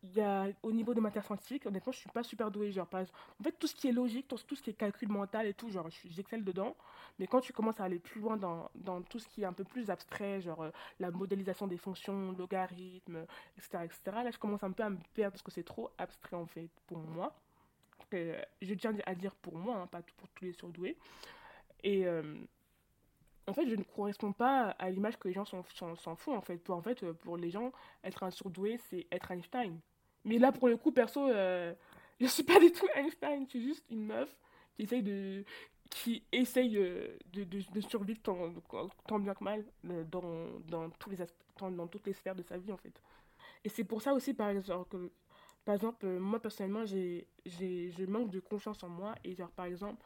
y a, au niveau de matière scientifique, honnêtement, je suis pas super douée. Genre, en fait, tout ce qui est logique, tout, ce qui est calcul mental et tout, genre, j'excelle dedans. Mais quand tu commences à aller plus loin dans, dans tout ce qui est un peu plus abstrait, genre euh, la modélisation des fonctions, logarithmes, etc., etc., là, je commence un peu à me perdre parce que c'est trop abstrait, en fait, pour moi. Euh, je tiens à dire pour moi, hein, pas pour tous les surdoués. Et euh, en fait, je ne corresponds pas à l'image que les gens s'en font, en fait. Pour, en fait, euh, pour les gens, être un surdoué, c'est être Einstein. Mais là, pour le coup, perso, euh, *laughs* je suis pas du tout Einstein. Je suis juste une meuf qui essaye de, qui essaye euh, de, survivre tant, tant bien que mal dans, dans, tous les dans, dans toutes les sphères de sa vie, en fait. Et c'est pour ça aussi, par exemple, que, par exemple moi, personnellement, j'ai, je manque de confiance en moi. Et genre, par exemple,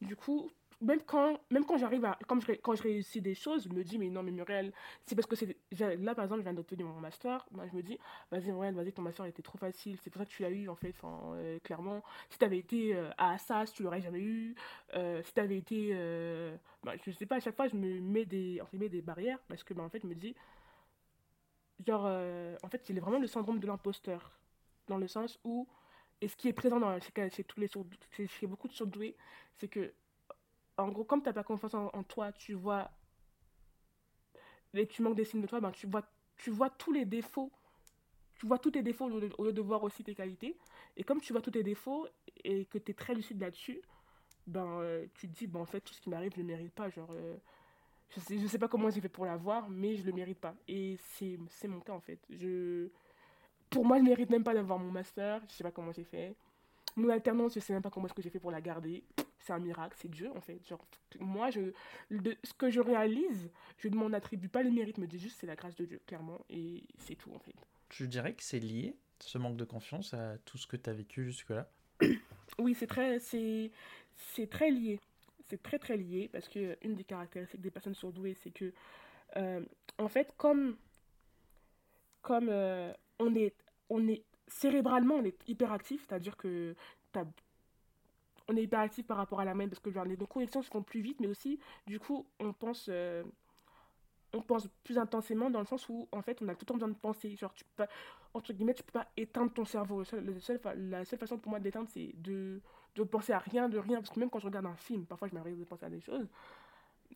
du coup, même quand, même quand j'arrive à, ré- quand je réussis des choses, je me dis, mais non, mais Muriel, c'est parce que c'est, là, par exemple, je viens d'obtenir mon master, moi, je me dis, vas-y, Muriel, vas-y, ton master était trop facile, c'est pour ça que tu l'as eu, en fait, enfin, euh, clairement, si t'avais été euh, à Assas, tu l'aurais jamais eu, Euh, si t'avais été, bah, je sais pas, à chaque fois, je me mets des, guillemets, des barrières, parce que, bah, en fait, je me dis, genre, euh, en fait, il est vraiment le syndrome de l'imposteur, dans le sens où, et ce qui est présent dans, chez, chez tous les chez beaucoup de surdoués, c'est que, en gros, comme t'as pas confiance en, toi, tu vois, et tu manques d'estime de toi, ben, tu vois, tu vois tous les défauts, tu vois tous tes défauts au lieu de, voir aussi tes qualités. Et comme tu vois tous tes défauts et que tu es très lucide là-dessus, ben, euh, tu te dis, ben, en fait, tout ce qui m'arrive, je le mérite pas. Genre, euh, je sais, je sais pas comment j'ai fait pour l'avoir, mais je le mérite pas. Et c'est, mon cas, en fait. Je, pour moi, je mérite même pas d'avoir mon master. Je sais pas comment j'ai fait. Mon alternance, je sais même pas comment est-ce que j'ai fait pour la garder. C'est un miracle, c'est Dieu en fait. Genre, moi, je, de, ce que je réalise, je ne m'en attribue pas le mérite, me dis juste c'est la grâce de Dieu, clairement, et c'est tout en fait. Tu dirais que c'est lié, ce manque de confiance, à tout ce que tu as vécu jusque-là *coughs* Oui, c'est très, c'est, c'est très lié. C'est très très lié parce que une des caractéristiques des personnes surdouées, c'est que, euh, en fait, comme, comme euh, on est, on est cérébralement, on est hyperactif, c'est-à-dire que t'as on est hyperactif par rapport à la main parce que genre, nos connexions se font plus vite, mais aussi, du coup, on pense, euh, on pense plus intensément dans le sens où, en fait, on a tout le temps besoin de penser. Genre, tu peux pas, entre guillemets, tu peux pas éteindre ton cerveau. Le seul- le seul fa- la seule façon pour moi d'éteindre, c'est de, de penser à rien, de rien. Parce que même quand je regarde un film, parfois, je m'arrive de penser à des choses.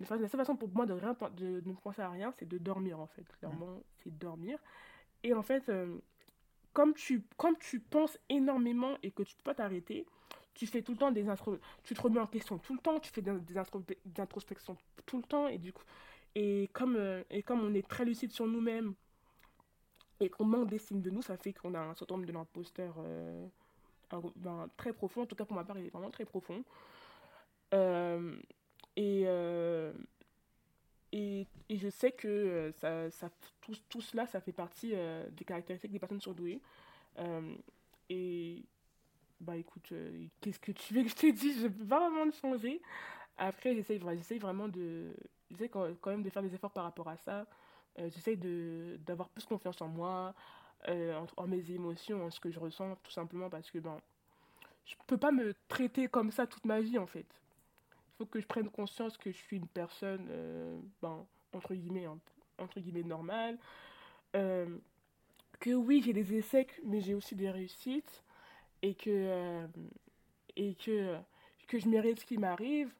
La la seule façon pour moi de, rien, de ne penser à rien, c'est de dormir, en fait. Clairement, c'est dormir. Et en fait, euh, comme tu, comme tu penses énormément et que tu peux pas t'arrêter, tu fais tout le temps des intro, tu te remets en question tout le temps, tu fais des, des, intro- des introspections tout le temps et du coup et comme euh, et comme on est très lucide sur nous-mêmes et qu'on manque d'estime de nous, ça fait qu'on a un syndrome de l'imposteur euh, ben, très profond. En tout cas pour ma part, il est vraiment très profond. Euh, et euh, et, je sais que euh, ça, tout, tout, cela, ça fait partie euh, des caractéristiques des personnes surdouées. Euh, et bah écoute, euh, qu'est-ce que tu veux que je te dise? Je peux pas vraiment le changer. Après, j'essaye vraiment de. J'essaie quand, même de faire des efforts par rapport à ça. J'essaye d'avoir plus confiance en moi, en, mes émotions, en ce que je ressens, tout simplement parce que ben, je peux pas me traiter comme ça toute ma vie en fait. Faut que je prenne conscience que je suis une personne, euh, ben, entre guillemets, entre guillemets normale. Euh, que oui, j'ai des échecs, mais j'ai aussi des réussites. Et que, euh, et que, que je mérite ce qui m'arrive.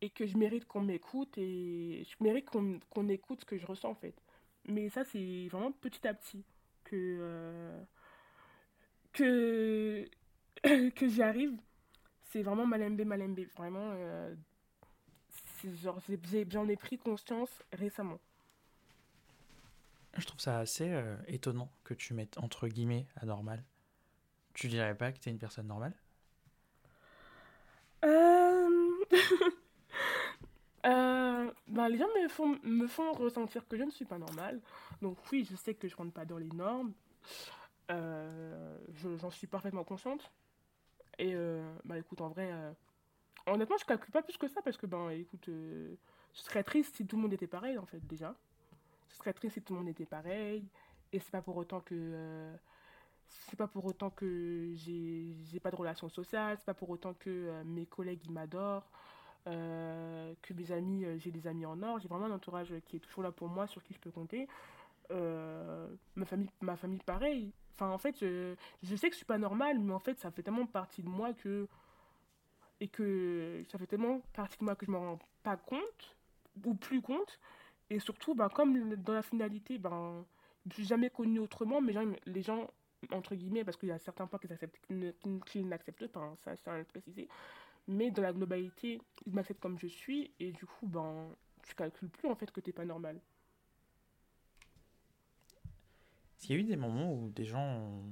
Et que je mérite qu'on m'écoute. Et je mérite qu'on écoute ce que je ressens en fait. Mais ça, c'est vraiment petit à petit que, que, *coughs* que j'y arrive. C'est vraiment malembe, malembe. Vraiment, genre, j'en ai pris conscience récemment. Je trouve ça assez euh, étonnant que tu mettes entre guillemets anormal. Tu dirais pas que tu es une personne normale? Euh... *laughs* euh... bah, Les gens me font, me font ressentir que je ne suis pas normale. Donc oui, je sais que je rentre pas dans les normes. J'en suis parfaitement consciente. Et bah écoute, en vrai, honnêtement, je calcule pas plus que ça parce que, ben écoute, euh, je serais triste si tout le monde était pareil en fait, déjà. Ce serait triste si tout le monde était pareil. Et c'est pas pour autant que. Euh, c'est pas pour autant que j'ai pas de relation sociale. C'est pas pour autant que euh, mes collègues ils m'adorent. euh, que mes amis, euh, j'ai des amis en or. J'ai vraiment un entourage qui est toujours là pour moi, sur qui je peux compter. Ma famille, ma famille pareil. Enfin, en fait, je, je sais que je suis pas normale, mais en fait, ça fait tellement partie de moi que. Et que ça fait tellement partie de moi que je m'en rends pas compte, ou plus compte, et surtout, ben, comme dans la finalité, ben, je suis jamais connue autrement, mais les gens, entre guillemets, parce qu'il y a certains points qu'ils acceptent, qu'ils n'acceptent pas, hein, ça, ça à le préciser, mais dans la globalité, ils m'acceptent comme je suis, et du coup, ben, tu calcules plus en fait que t'es pas normal. Est-ce qu'il y a eu des moments où des gens,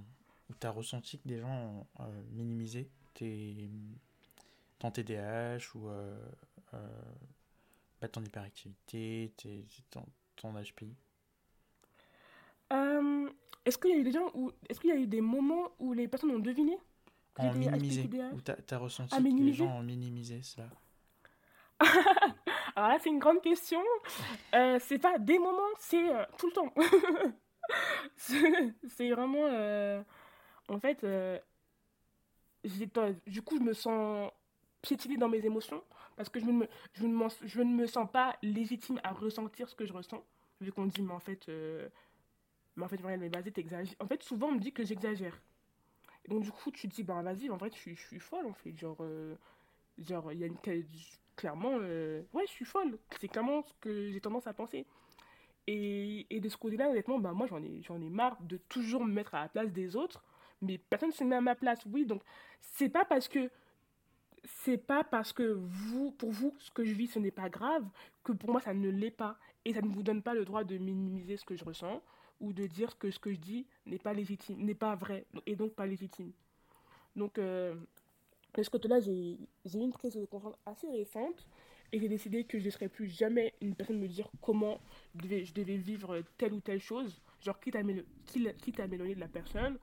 où tu as ressenti que des gens euh, minimisé tes, ton TDAH ou pas ton hyperactivité, tes, ton, ton HPI? Euh, est-ce qu'il y a eu des gens où, est-ce qu'il y a eu des moments où les personnes ont deviné que En minimisé, HPTDA? où tu as, À ressenti que les gens ont minimisé cela? *laughs* Alors là, c'est une grande question. Euh, c'est pas des moments, c'est euh, tout le temps. *laughs* c'est vraiment. euh, en fait, du coup, je me sens piétinée dans mes émotions parce que je, ne me, je, ne je ne me sens pas légitime à ressentir ce que je ressens. Vu qu'on dit, mais en fait, euh, mais en fait, Marianne, mais vas-y, t'exagères. En fait, souvent, on me dit que j'exagère. Donc, du coup, tu te dis, bah vas-y, en vrai, je suis, folle, en fait. Genre, euh, genre, il y a une. Clairement, euh, ouais, je suis folle. C'est clairement ce que j'ai tendance à penser. Et, et de ce côté-là, honnêtement, bah, moi, j'en ai, j'en ai marre de toujours me mettre à la place des autres. Mais personne ne se met à ma place, oui. Donc, c'est pas parce que c'est pas parce que vous, pour vous, ce que je vis, ce n'est pas grave, que pour moi, ça ne l'est pas. Et ça ne vous donne pas le droit de minimiser ce que je ressens ou de dire que ce que je dis n'est pas légitime, n'est pas vrai et donc pas légitime. Donc, euh, de ce côté-là, j'ai eu une prise de conscience assez récente et j'ai décidé que je ne serais plus jamais une personne me dire comment je devais, vivre telle ou telle chose, genre quitte à m'éloigner de la personne,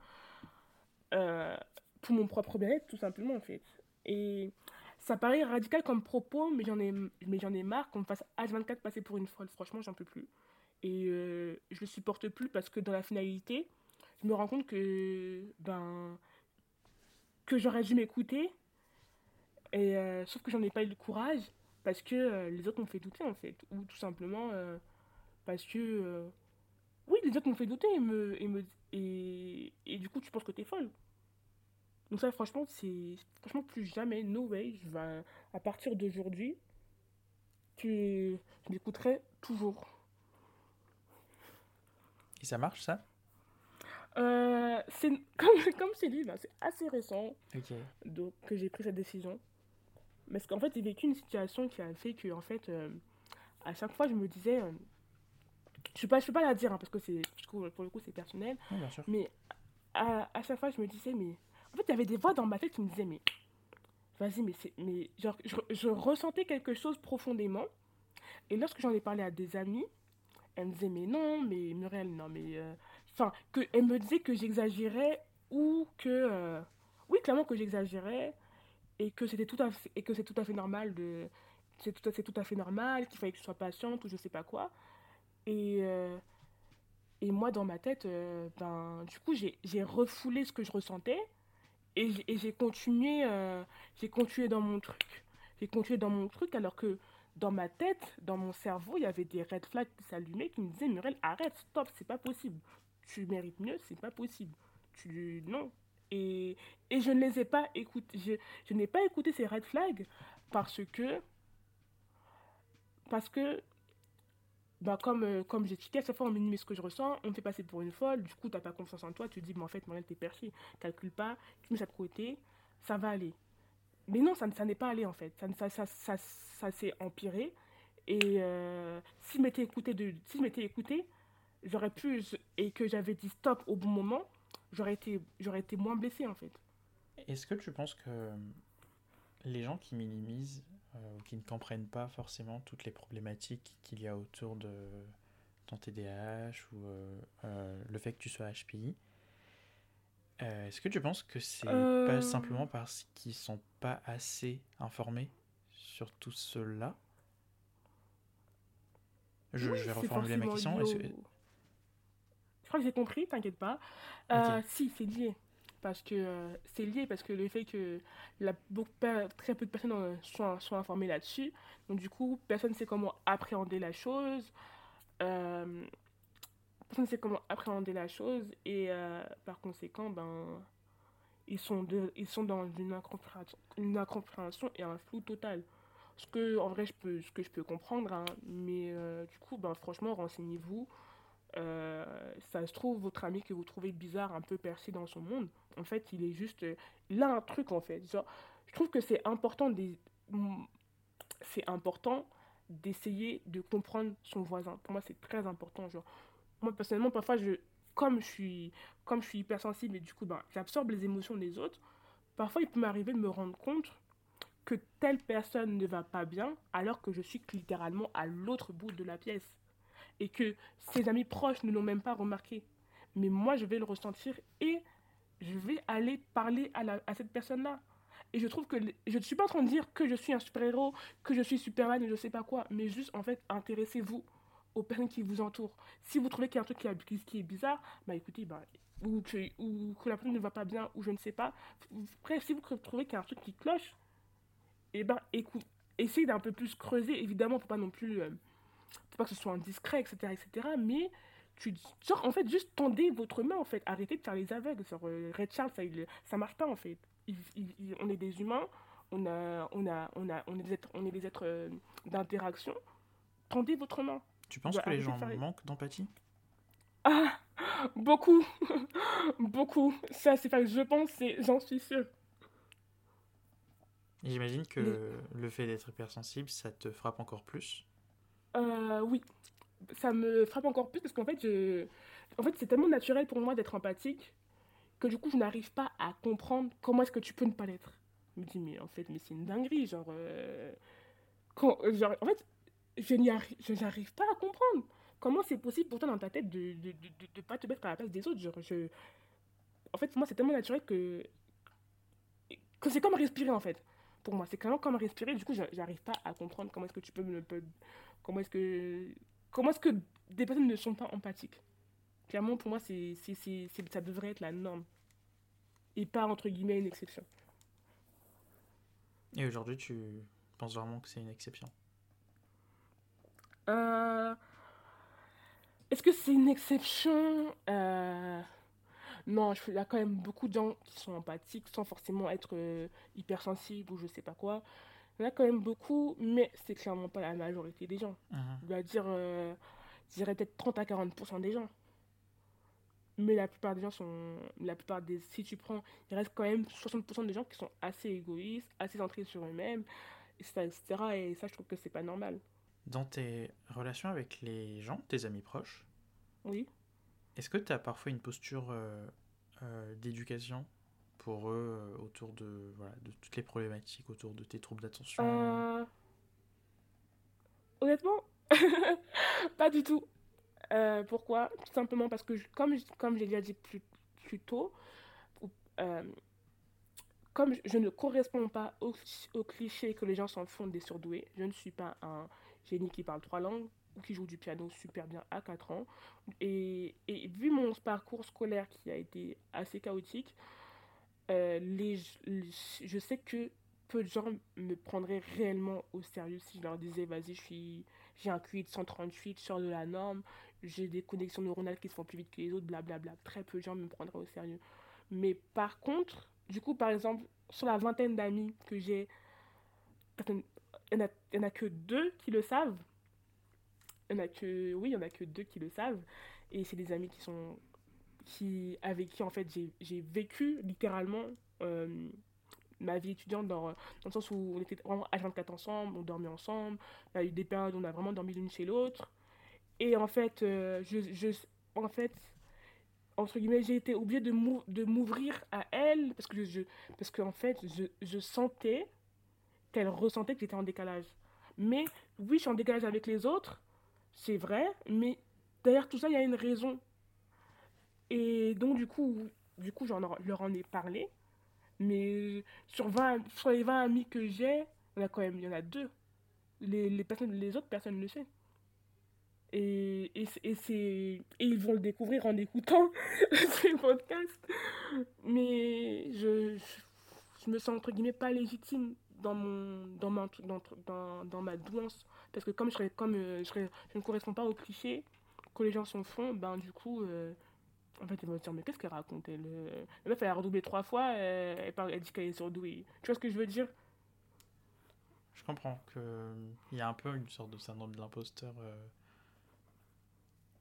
euh, pour mon propre bien-être, tout simplement, en fait. Et ça paraît radical comme propos, mais j'en ai, ai marre qu'on me fasse H24 passer pour une folle. Franchement, j'en peux plus. Et euh, je le supporte plus parce que dans la finalité, je me rends compte que, ben, que j'aurais dû m'écouter, euh, sauf que j'en ai pas eu le courage parce que euh, les autres m'ont fait douter, en fait. Ou tout simplement parce que, oui, les autres m'ont fait douter et, me, et, me, et, et du coup, tu penses que t'es folle. Donc ça, franchement, c'est franchement plus jamais, no way. Je vais, à partir d'aujourd'hui, tu, je m'écouterai toujours. Et ça marche ça? Euh, c'est *laughs* comme, comme c'est dit, là, c'est assez récent donc, que j'ai pris cette décision. Parce qu'en fait, j'ai vécu une situation qui a fait que, en fait, euh, à chaque fois, je me disais, euh, je ne peux pas, la dire, hein, parce que c'est, pour le coup, c'est personnel, Oui, mais à, à chaque fois, je me disais, mais en fait, il y avait des voix dans ma tête qui me disaient, vas-y, mais c'est, mais genre, je, je ressentais quelque chose profondément, Et lorsque j'en ai parlé à des amis, elles me disaient, mais non, mais Muriel, non, mais... euh, Enfin, que elle me disait que j'exagérais ou que... euh, Oui, clairement que j'exagérais et que c'était tout à fait, et que c'est tout à fait normal de... C'est tout, à- fait normal, qu'il fallait que je sois patiente ou je sais pas quoi. Et, euh, et moi, dans ma tête, euh, ben, du coup, j'ai refoulé ce que je ressentais et j'ai continué, euh, j'ai continué dans mon truc. J'ai continué dans mon truc alors que dans ma tête, dans mon cerveau, il y avait des red flags qui s'allumaient qui me disaient Muriel, arrête, stop, c'est pas possible. Tu mérites mieux, c'est pas possible. Tu... Non. Et, et je ne les ai pas écoutés. Je, je n'ai pas écouté ces red flags parce que, parce que bah comme, euh, comme j'expliquais, à chaque fois on minimise ce que je ressens, on me fait passer pour une folle, du coup t'as pas confiance en toi, tu te dis, mais en fait, Morel, t'es perché, calcule pas, tu mets ça de côté, ça va aller. Mais non, ça, ça n'est pas allé en fait, ça, ça, ça, ça, ça s'est empiré, et euh, si je m'étais écouté, de, si j'aurais pu, et que j'avais dit stop au bon moment, j'aurais été, j'aurais été moins blessée en fait. Est-ce que tu penses que les gens qui minimisent ou qui ne comprennent pas forcément toutes les problématiques qu'il y a autour de ton TDAH ou euh, euh, le fait que tu sois HPI, euh, est-ce que tu penses que c'est pas Euh, simplement parce qu'ils sont pas assez informés sur tout cela? Je, oui, je vais reformuler ma question. que... Je crois que j'ai compris, t'inquiète pas. Euh, si, c'est lié. Parce que euh, c'est lié parce que le fait que la, beaucoup, très peu de personnes euh, sont, sont informées là-dessus, donc du coup, personne ne sait comment appréhender la chose. euh, personne ne sait comment appréhender la chose et par conséquent, ben, ils sont, de, ils sont dans une incompréhension, une incompréhension et un flou total. Ce que, en vrai, je peux, ce que je peux comprendre, hein, mais du coup, ben, franchement, renseignez-vous. Ça se trouve, votre ami que vous trouvez bizarre, un peu percé dans son monde, en fait, il est juste. euh, il a un truc, en fait. Genre, je trouve que c'est important mm, c'est important d'essayer de comprendre son voisin. Pour moi, c'est très important. Genre, moi, personnellement, parfois, je, comme je suis, comme je suis hypersensible et du coup, ben, j'absorbe les émotions des autres, parfois, il peut m'arriver de me rendre compte que telle personne ne va pas bien alors que je suis littéralement à l'autre bout de la pièce et que ses amis proches ne l'ont même pas remarqué. Mais moi, je vais le ressentir et je vais aller parler à, la- à cette personne-là. Et je trouve que je ne suis pas en train de dire que je suis un super-héros, que je suis Superman et je sais pas quoi, mais juste en fait, intéressez-vous aux personnes qui vous entourent. Si vous trouvez qu'il y a un truc qui, est bizarre, bah écoutez, bah, ou, que, ou que la personne ne va pas bien, ou je ne sais pas. Bref, si vous trouvez qu'il y a un truc qui cloche, et ben écoute, essayez d'un peu plus creuser. Évidemment, faut pas non plus, euh, faut pas que ce soit indiscret, etc., etc. Mais tu, genre, en fait, juste tendez votre main, en fait. Arrêtez de faire les aveugles. Genre, euh, Red Charles, ça, il- ça marche pas, en fait. Il- il- on est des humains, on a, on a, on a, on est des êtres, on est des êtres euh, d'interaction. Tendez votre main. Tu penses Bah, que les gens faire manquent d'empathie? Ah, beaucoup, *laughs* beaucoup. Ça, c'est pas que je pense, c'est, j'en suis sûre. J'imagine que le fait d'être hypersensible, ça te frappe encore plus? Euh, oui, ça me frappe encore plus parce qu'en fait, en fait, c'est tellement naturel pour moi d'être empathique que du coup, je n'arrive pas à comprendre comment est-ce que tu peux ne pas l'être. Je me dis, mais en fait, mais c'est une dinguerie, genre, euh, en fait, je n'arrive pas à comprendre. Comment c'est possible pour toi dans ta tête de de, de, de- pas te mettre à la place des autres, genre. En fait, pour moi, c'est tellement naturel que, que c'est comme respirer, en fait. Pour moi, c'est clairement comme respirer, du coup, j'a- j'arrive pas à comprendre comment est-ce que tu peux me... Comment est-ce que... Comment est-ce que des personnes ne sont pas empathiques? Clairement, pour moi, c'est, c'est, c'est, c'est- ça devrait être la norme. Et pas, entre guillemets, une exception. Et aujourd'hui, tu penses vraiment que c'est une exception? Euh, est-ce que c'est une exception? Euh, non, il y a quand même beaucoup de gens qui sont empathiques sans forcément être euh, hypersensibles ou je sais pas quoi. Il y en a quand même beaucoup, mais c'est clairement pas la majorité des gens. Mhm. Je dois dire, euh, je dirais peut-être 30 à 40% des gens. Mais la plupart des gens sont. La plupart des. Si tu prends. Il reste quand même 60% des gens qui sont assez égoïstes, assez centrés sur eux-mêmes, etc., etc. Et ça, je trouve que c'est pas normal. Dans tes relations avec les gens, tes amis proches, Oui. est-ce que tu as parfois une posture euh, euh, d'éducation? Euh, autour de, voilà, de toutes les problématiques autour de tes troubles d'attention? Euh, honnêtement, *laughs* Pas du tout. Euh, pourquoi? Tout simplement parce que, comme, comme j'ai déjà dit plus, plus tôt, comme je, ne corresponds pas au, au, cliché que les gens s'en font des surdoués, je ne suis pas un génie qui parle trois langues ou qui joue du piano super bien à 4 ans. Et, et vu mon parcours scolaire qui a été assez chaotique, euh, les, je sais que peu de gens me prendraient réellement au sérieux si je leur disais vas-y, j'ai un QI de 138, je sors de la norme, j'ai des connexions neuronales qui se font plus vite que les autres, blablabla. Très peu de gens me prendraient au sérieux. Mais par contre, du coup, par exemple, sur la vingtaine d'amis que j'ai, il n'y en, a que deux qui le savent. Il y en a que, oui, il y en a que deux qui le savent. Et c'est des amis qui sont, qui, avec qui en fait j'ai vécu littéralement euh, ma vie étudiante dans, dans, le sens où on était vraiment à 24 ensemble, on dormait ensemble. Il y a eu des périodes où on a vraiment dormi l'une chez l'autre. Et en fait, euh, je, je, en fait, entre guillemets, j'ai été obligée de m'ouvrir à elle parce que, je, parce qu'en fait, je, je sentais qu'elle ressentait que j'étais en décalage. Mais oui, je suis en décalage avec les autres, c'est vrai, mais derrière tout ça, il y a une raison. Et donc, du coup, du coup, j'en leur en ai parlé. Mais sur, 20, sur les 20 amis que j'ai, il y en a quand même il y en a deux. Les, les, personnes, les autres personnes le savent. Et, et, et, et ils vont le découvrir en écoutant *laughs* ces podcasts. Mais je, je, me sens entre guillemets pas légitime dans, mon, dans, ma, dans, dans, dans ma douance. Parce que comme, je, comme euh, je, je ne corresponds pas au cliché que les gens s'en font, ben du coup, euh, en fait, ils vont se dire, mais qu'est-ce qu'elle raconte elle La meuf, elle a redoublé trois fois, elle, elle, dit qu'elle est surdouée. Tu vois ce que je veux dire? Je comprends qu'il y a un peu une sorte de syndrome de l'imposteur euh,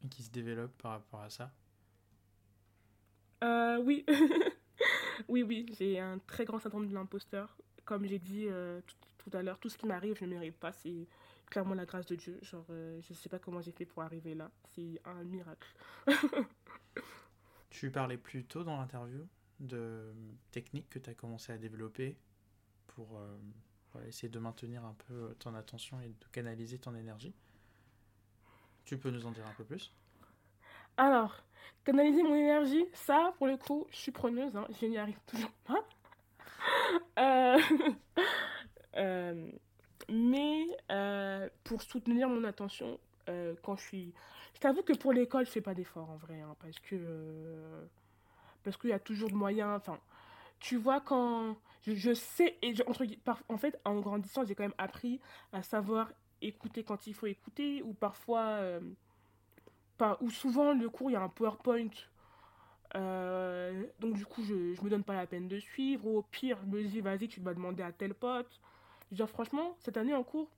qui se développe par rapport à ça. Euh, oui. *laughs* oui, oui, j'ai un très grand syndrome de l'imposteur. Comme j'ai dit euh, tout, tout, à l'heure, tout ce qui m'arrive, je ne mérite pas. C'est clairement la grâce de Dieu. Genre, euh, je ne sais pas comment j'ai fait pour arriver là. C'est un miracle. *laughs* Tu parlais plus tôt dans l'interview de techniques que tu as commencé à développer pour euh, essayer de maintenir un peu ton attention et de canaliser ton énergie. Tu peux nous en dire un peu plus? Alors, canaliser mon énergie, ça, pour le coup, je suis preneuse, hein, je n'y arrive toujours pas. *laughs* euh, *laughs* euh, mais pour soutenir mon attention, quand je suis je t'avoue que pour l'école, je fais pas d'effort en vrai, hein, parce que euh, parce qu'il y a toujours de moyens. Enfin, tu vois quand je, je sais et je, entre, en fait en grandissant, j'ai quand même appris à savoir écouter quand il faut écouter ou parfois euh, pas ou souvent le cours il y a un PowerPoint. Euh, donc du coup, je, je me donne pas la peine de suivre. Ou au pire, je me dis, vas-y, tu vas demander à tel pote. Genre, franchement, cette année en cours,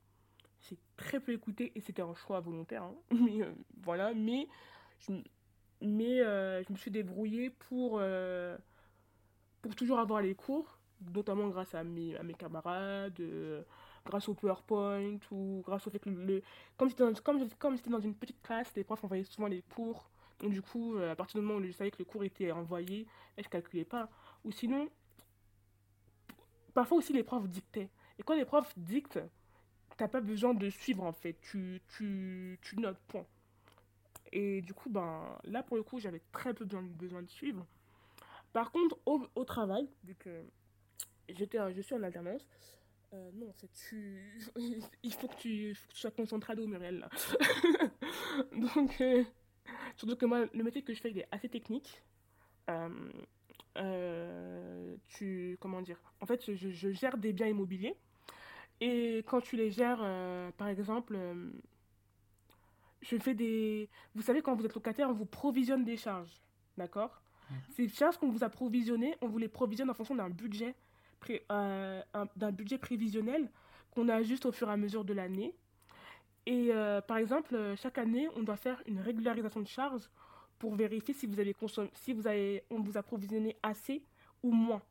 j'ai très peu écouté et c'était un choix volontaire. Hein. *laughs* Mais euh, voilà, mais je, mais, euh, je me suis débrouillée pour, euh, pour toujours avoir les cours, notamment grâce à mes, à mes camarades, grâce au PowerPoint ou grâce au fait que le, comme j'étais dans, comme, comme dans une petite classe, les profs envoyaient souvent les cours. Donc du coup, à partir du moment où je savais que le cours était envoyé, je ne calculais pas. Ou sinon, parfois aussi les profs dictaient. Et quand les profs dictent, t'as pas besoin de suivre en fait, tu, tu, tu notes, point. Et du coup, ben, là pour le coup, j'avais très peu besoin, de suivre. Par contre, au, au travail, vu que j'étais, je suis en alternance, euh, non, fait, *laughs* tu... il faut que tu, faut que tu sois concentré au Muriel là. *laughs* Donc, euh, surtout que moi, le métier que je fais, est assez technique. Euh, tu, comment dire? En fait, je, je gère des biens immobiliers. Et quand tu les gères, euh, par exemple, euh, je fais des... Vous savez, quand vous êtes locataire, on vous provisionne des charges. D'accord? Mmh. Ces charges qu'on vous a provisionnées, on vous les provisionne en fonction d'un budget, pré... euh, d'un budget prévisionnel qu'on ajuste au fur et à mesure de l'année. Et par exemple, chaque année, on doit faire une régularisation de charges pour vérifier si vous avez consommé, si vous avez, on vous a provisionné assez ou moins.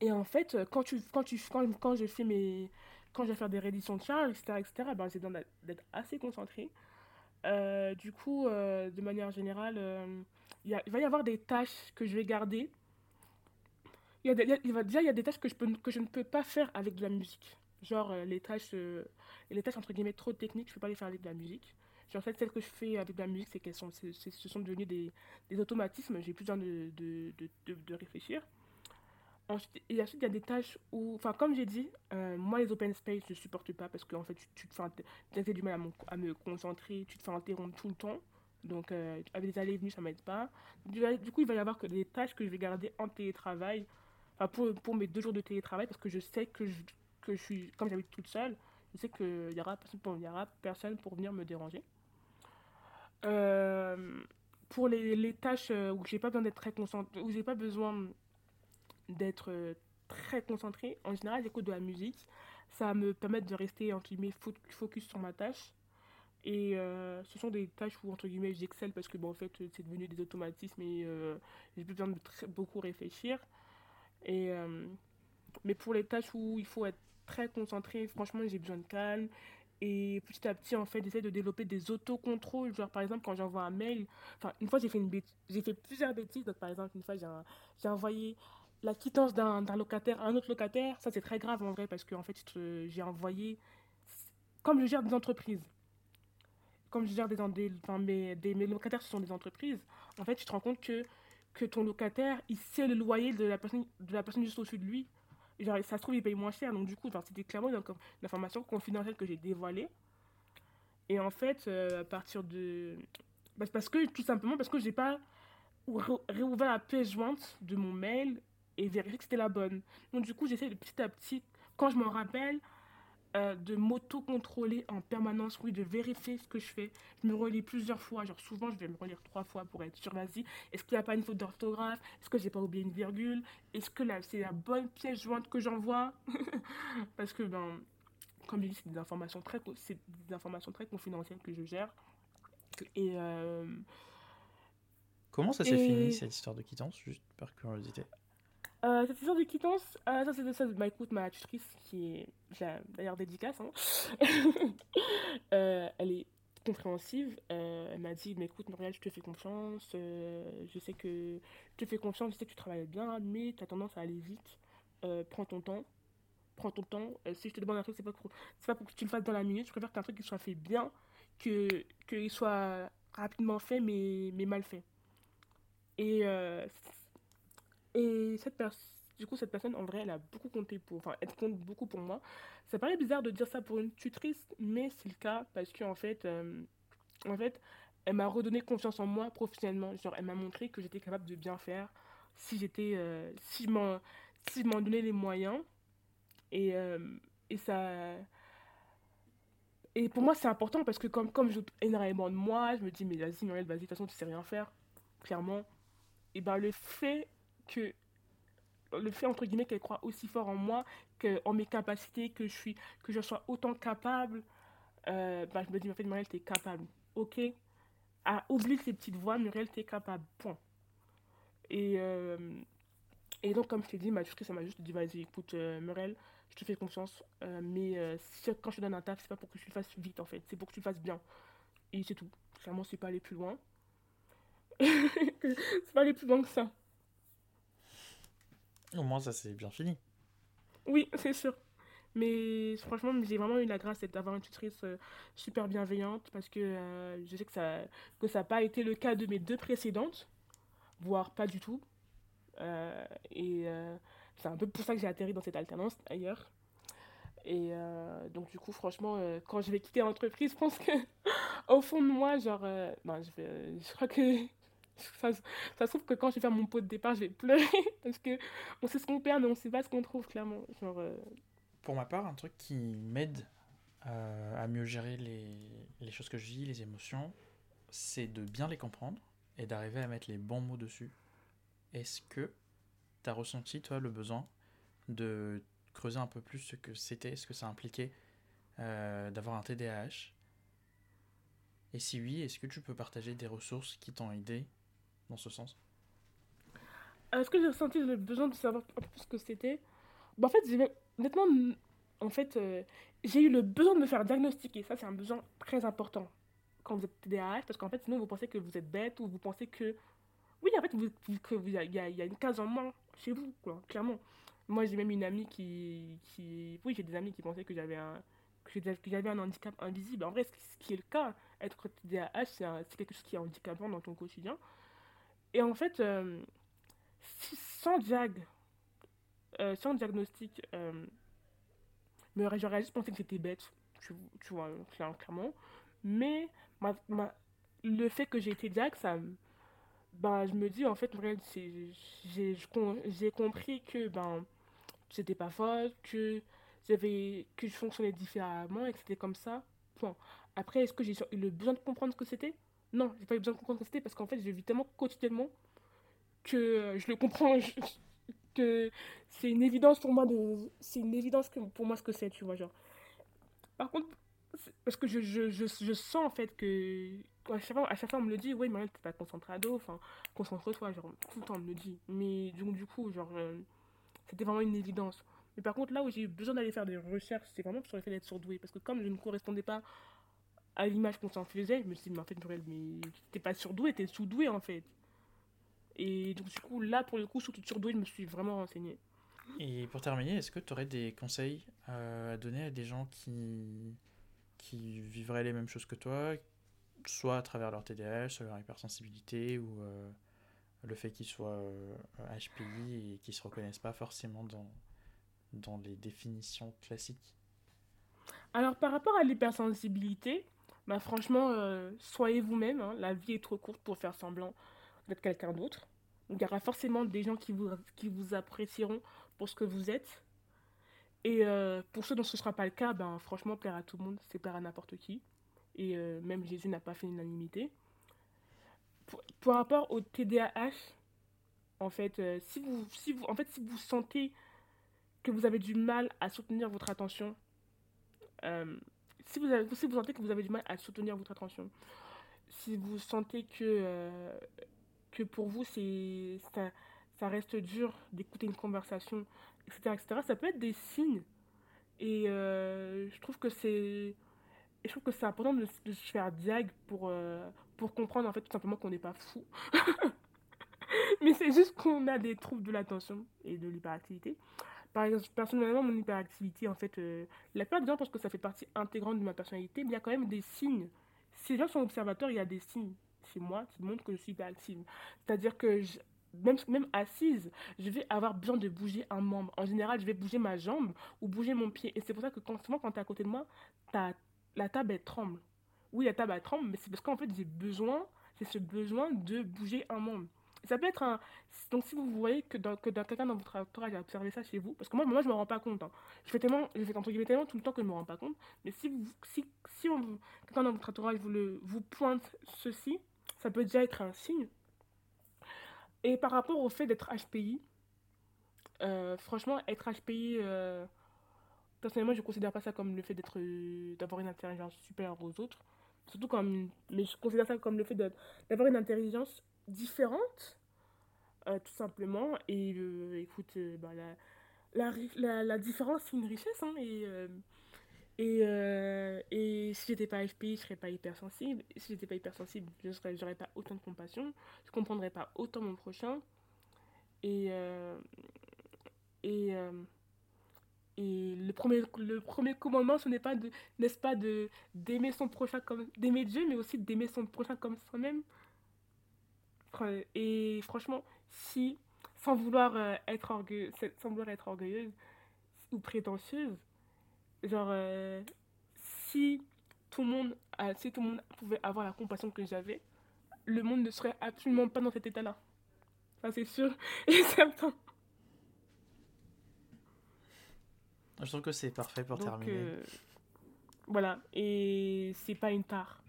Et en fait, quand, tu, quand, tu, quand, quand je fais mes. Quand je vais faire des rééditions de charges, etc., etc., ben, c'est d'être assez concentré. Euh, du coup, euh, de manière générale, euh, il va y avoir des tâches que je vais garder. Il, y a va, déjà, il y a des tâches que je, peux, que je ne peux pas faire avec de la musique. Genre, euh, les tâches, euh, les tâches entre guillemets trop techniques, je peux pas les faire avec de la musique. En fait, celles que je fais avec de la musique, c'est qu'elles sont, ce sont devenues des, des automatismes. J'ai plus besoin de, de, de- de réfléchir. Ensuite, et ensuite, il y a des tâches où, enfin, comme j'ai dit, euh, moi, les open space, je supporte pas parce que, en fait, tu, te fais, du mal à, me à me concentrer, tu te fais interrompre tout le temps. Donc, euh, avec les allées et venues, ça m'aide pas. Du, coup, il va y avoir que des tâches que je vais garder en télétravail, enfin, pour, pour mes deux jours de télétravail, parce que je sais que je, que je suis, comme j'habite toute seule, je sais qu'il y aura, y aura personne pour venir me déranger. Euh, pour les, les tâches où j'ai pas besoin d'être très concentré, où j'ai pas besoin d'être euh, très concentré, en général, j'écoute de la musique. Ça va me permettre de rester, entre guillemets, fo- focus sur ma tâche. Et euh, ce sont des tâches où, entre guillemets, j'excelle parce que, bon, en fait, c'est devenu des automatismes et euh, j'ai besoin de très- beaucoup réfléchir. Et, euh, mais pour les tâches où il faut être très concentré, franchement, j'ai besoin de calme. Et petit à petit, en fait, j'essaie de développer des autocontrôles. Genre, par exemple, quand j'envoie un mail, enfin, une fois, j'ai fait une fait plusieurs bêtises. Donc, par exemple, une fois, j'ai envoyé la quittance d'un locataire à un autre locataire. Ça, c'est très grave en vrai parce que, en fait, j'ai envoyé, comme je gère des entreprises, comme je gère des, enfin, mes, des, mes locataires, ce sont des entreprises, en fait, tu te rends compte que, que ton locataire, il sait le loyer de la personne, de la personne juste au-dessus de lui. Genre, ça se trouve, il paye moins cher. Donc, du coup, c'était clairement une, information confidentielle que j'ai dévoilée. Et en fait, euh, à partir de... parce que, tout simplement, parce que j'ai pas ré- réouvert la pièce jointe de mon mail et vérifié que c'était la bonne. Donc, du coup, j'essaie de petit à petit, quand je m'en rappelle, euh, de m'auto-contrôler en permanence, oui, de vérifier ce que je fais. Je me relis plusieurs fois, genre souvent je vais me relire trois fois pour être sûr, vas-y, est-ce qu'il n'y a pas une faute d'orthographe? Est-ce que j'ai pas oublié une virgule? Est-ce que c'est la bonne pièce jointe que j'envoie? *laughs* Parce que, ben, comme je dis, c'est des informations très, c'est des informations très confidentielles que je gère. Et, euh, Comment ça s'est fini, et cette histoire de quittance, juste par curiosité? Euh, cette histoire de quittance, euh, ça c'est ça, bah écoute, ma tutrice qui est, d'ailleurs dédicace, hein, *laughs* Euh, elle est compréhensive. elle m'a dit, mais écoute, Muriel, je te fais confiance. je sais que je te fais confiance, je sais tu travailles bien, mais tu as tendance à aller vite. Prends ton temps. Prends ton temps. Si je te demande un truc, c'est pas, pour- pas pour que tu le fasses dans la minute. Je préfère qu'un truc qui soit fait bien, que qu'il soit rapidement fait, mais, mais mal fait. Et, et cette personne, du coup, cette personne, en vrai, elle a beaucoup compté pour, enfin, elle compte beaucoup pour moi. Ça paraît bizarre de dire ça pour une tutrice, mais c'est le cas parce que en fait, euh, en fait, elle m'a redonné confiance en moi professionnellement. Genre, elle m'a montré que j'étais capable de bien faire si j'étais, euh, si je m'en, donnais les moyens. Et, euh, et ça, et pour moi, c'est important parce que comme, comme je énormément de moi, je me dis, mais vas-y, Muriel, vas-y, de toute façon, tu sais rien faire, clairement. Et ben, le fait que le fait entre guillemets qu'elle croit aussi fort en moi que en mes capacités que je suis que je sois autant capable euh, bah, je me dis en fait Muriel t'es capable. Ok? Ah, oublie ces petites voix Muriel t'es capable. Point. Et euh, et donc comme je t'ai dit ma ça m'a juste dit vas-y écoute euh, Muriel je te fais confiance euh, mais euh, quand je te donne un taf c'est pas pour que tu le fasses vite en fait. C'est pour que tu le fasses bien. Et c'est tout. Clairement c'est pas aller plus loin. *laughs* C'est pas aller plus loin que ça Au moins, ça c'est bien fini. oui *laughs* c'est sûr Mais franchement, j'ai vraiment eu la grâce d'avoir une tutrice euh, super bienveillante parce que euh, je sais que ça que ça n'a pas été le cas de mes deux précédentes, voire pas du tout. Euh, et c'est un peu pour ça que j'ai atterri dans cette alternance d'ailleurs. Et donc du coup, franchement, quand je vais quitter l'entreprise, *laughs* je pense que *laughs* au fond de moi, genre, vais- je crois que ça, ça se trouve que quand je vais faire mon pot de départ, je vais pleurer *laughs* parce que on sait ce qu'on perd, mais on sait pas ce qu'on trouve clairement. Genre, euh, Pour ma part, un truc qui m'aide euh, à mieux gérer les, les choses que je vis, les émotions, c'est de bien les comprendre et d'arriver à mettre les bons mots dessus. Est-ce que tu as ressenti, toi, le besoin de creuser un peu plus ce que c'était, ce que ça impliquait euh, d'avoir un TDAH Et si oui, est-ce que tu peux partager des ressources qui t'ont aidé ce sens Est-ce que j'ai ressenti le besoin de savoir un peu plus ce que c'était? Bah, En fait, honnêtement, en fait, euh, j'ai eu le besoin de me faire diagnostiquer. Ça, c'est un besoin très important quand vous êtes TDAH, parce qu'en fait, sinon, vous pensez que vous êtes bête ou vous pensez que Oui, en fait, vous, vous- il y a, une case en moins chez vous, clairement. Moi, j'ai même une amie qui. Oui, j'ai des amis qui pensaient que j'avais un, que j'avais que un handicap invisible. En vrai, ce qui est le cas, être TDAH, c'est quelque chose qui est handicapant dans ton quotidien. Et en fait, euh, sans diag, euh, sans diagnostic, euh, j'aurais juste pensé que j'étais bête, tu, vois, clair- clairement. Mais ma, ma- le fait que j'ai été diag, ça, ben, je me dis, en fait, j'ai compris que ben, c'était pas folle, que que je fonctionnais différemment et que c'était comme ça. Point. Après, est-ce que j'ai eu le besoin de comprendre ce que c'était? Non, j'ai pas eu besoin de comprendre c'était parce qu'en fait, je vis tellement quotidiennement que euh, je le comprends, que c'est une évidence pour moi de c'est une évidence que pour moi ce que c'est, tu vois, genre. Par contre, parce que je, je, je, je sens en fait que à chaque fois, à chaque fois on me le dit, oui, mais t'es pas concentré à dos, enfin, concentre-toi, genre, tout le temps on me le dit. Mais donc, du coup, genre, euh, c'était vraiment une évidence. Mais par contre, là où j'ai eu besoin d'aller faire des recherches, c'est vraiment sur le fait d'être surdoué. Parce que comme je ne correspondais pas à l'image qu'on s'en faisait, je me suis dit, mais en fait, Noël, mais t'es pas surdoué, t'es sous-doué en fait. Et donc, du coup, là, pour le coup, surtout surdoué, je me suis vraiment renseignée. Et pour terminer, est-ce que tu aurais des conseils euh, à donner à des gens qui, qui vivraient les mêmes choses que toi, soit à travers leur TDAH, soit leur hypersensibilité, ou euh, le fait qu'ils soient euh, HPI et qu'ils se reconnaissent pas forcément dans, dans les définitions classiques? Alors, par rapport à l'hypersensibilité, bah, franchement, euh, soyez vous-même. hein. La vie est trop courte pour faire semblant d'être quelqu'un d'autre. Il y aura forcément des gens qui vous, apprécieront pour ce que vous êtes. Et euh, pour ceux dont ce ne sera pas le cas, ben, franchement, plaire à tout le monde, c'est plaire à n'importe qui. Et euh, même Jésus n'a pas fait l'unanimité. Pour, rapport au TDAH, en fait, si vous, si vous, en fait, si vous sentez que vous avez du mal à soutenir votre attention, si, vous sentez que vous avez du mal à soutenir votre attention, si vous sentez que, euh, que pour vous, ça, ça reste dur d'écouter une conversation, etc., etc., ça peut être des signes. Et euh, je trouve que c'est, je trouve que c'est important de, de se faire diag pour, euh, pour comprendre en fait tout simplement qu'on n'est pas fou. *laughs* Mais c'est juste qu'on a des troubles de l'attention et de l'hyperactivité. Par exemple, personnellement, mon hyperactivité, en fait, euh, la plupart des gens pensent que ça fait partie intégrante de ma personnalité, mais il y a quand même des signes. Si les gens sont observateurs, il y a des signes chez moi qui montrent que je suis hyperactive. C'est-à-dire que même, même assise, je vais avoir besoin de bouger un membre. En général, je vais bouger ma jambe ou bouger mon pied. Et c'est pour ça que quand, souvent, quand tu es à côté de moi, la table, elle tremble. Oui, la table, elle tremble, mais c'est parce qu'en fait, j'ai besoin, c'est ce besoin de bouger un membre. Ça peut être un, donc si vous voyez que, que dans quelqu'un dans votre entourage a observé ça chez vous, parce que moi, moi je me rends pas compte. hein. Je fais tellement, je fais entre guillemets tellement tout le temps que je me rends pas compte. Mais si, si, si quelqu'un dans votre entourage vous, le, vous pointe ceci, ça peut déjà être un signe. Et par rapport au fait d'être HPI, euh, franchement, être HPI, euh, personnellement, je considère pas ça comme le fait d'être, d'avoir une intelligence supérieure aux autres. Surtout comme, mais je considère ça comme le fait d'avoir une intelligence différente euh, tout simplement. Et euh, écoute, euh, bah, la, la, différence, c'est une richesse. Hein, et, et, et si j'étais pas FPI, je serais pas hypersensible. Si j'étais pas hypersensible, je j'aurais pas autant de compassion. Je comprendrais pas autant mon prochain. Et, et, et le premier, le premier commandement, ce n'est pas de, n'est-ce pas, d'aimer son prochain comme, d'aimer Dieu, mais aussi d'aimer son prochain comme soi-même. Et franchement, si, sans vouloir euh, être orgueilleuse, sans vouloir être orgueilleuse ou prétentieuse, genre, euh, si tout le monde, si tout le monde pouvait avoir la compassion que j'avais, le monde ne serait absolument pas dans cet état-là. Ça, c'est sûr *laughs* et certain. Je trouve que c'est parfait pour Donc, terminer. euh, voilà. Et c'est pas une tare.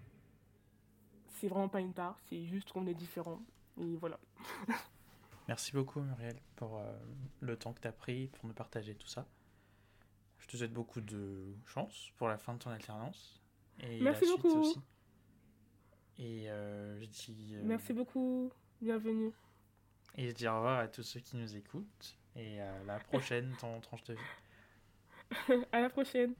C'est vraiment pas une tare. C'est juste qu'on est différents. Et voilà. *laughs* Merci beaucoup, Muriel, pour euh, le temps que tu as pris pour me partager tout ça. Je te souhaite beaucoup de chance pour la fin de ton alternance et Merci la suite beaucoup. aussi. Et euh, je dis euh, Merci beaucoup. Bienvenue. et je dis au revoir à tous ceux qui nous écoutent et à la prochaine *laughs* dans Tranche de vie. à la prochaine.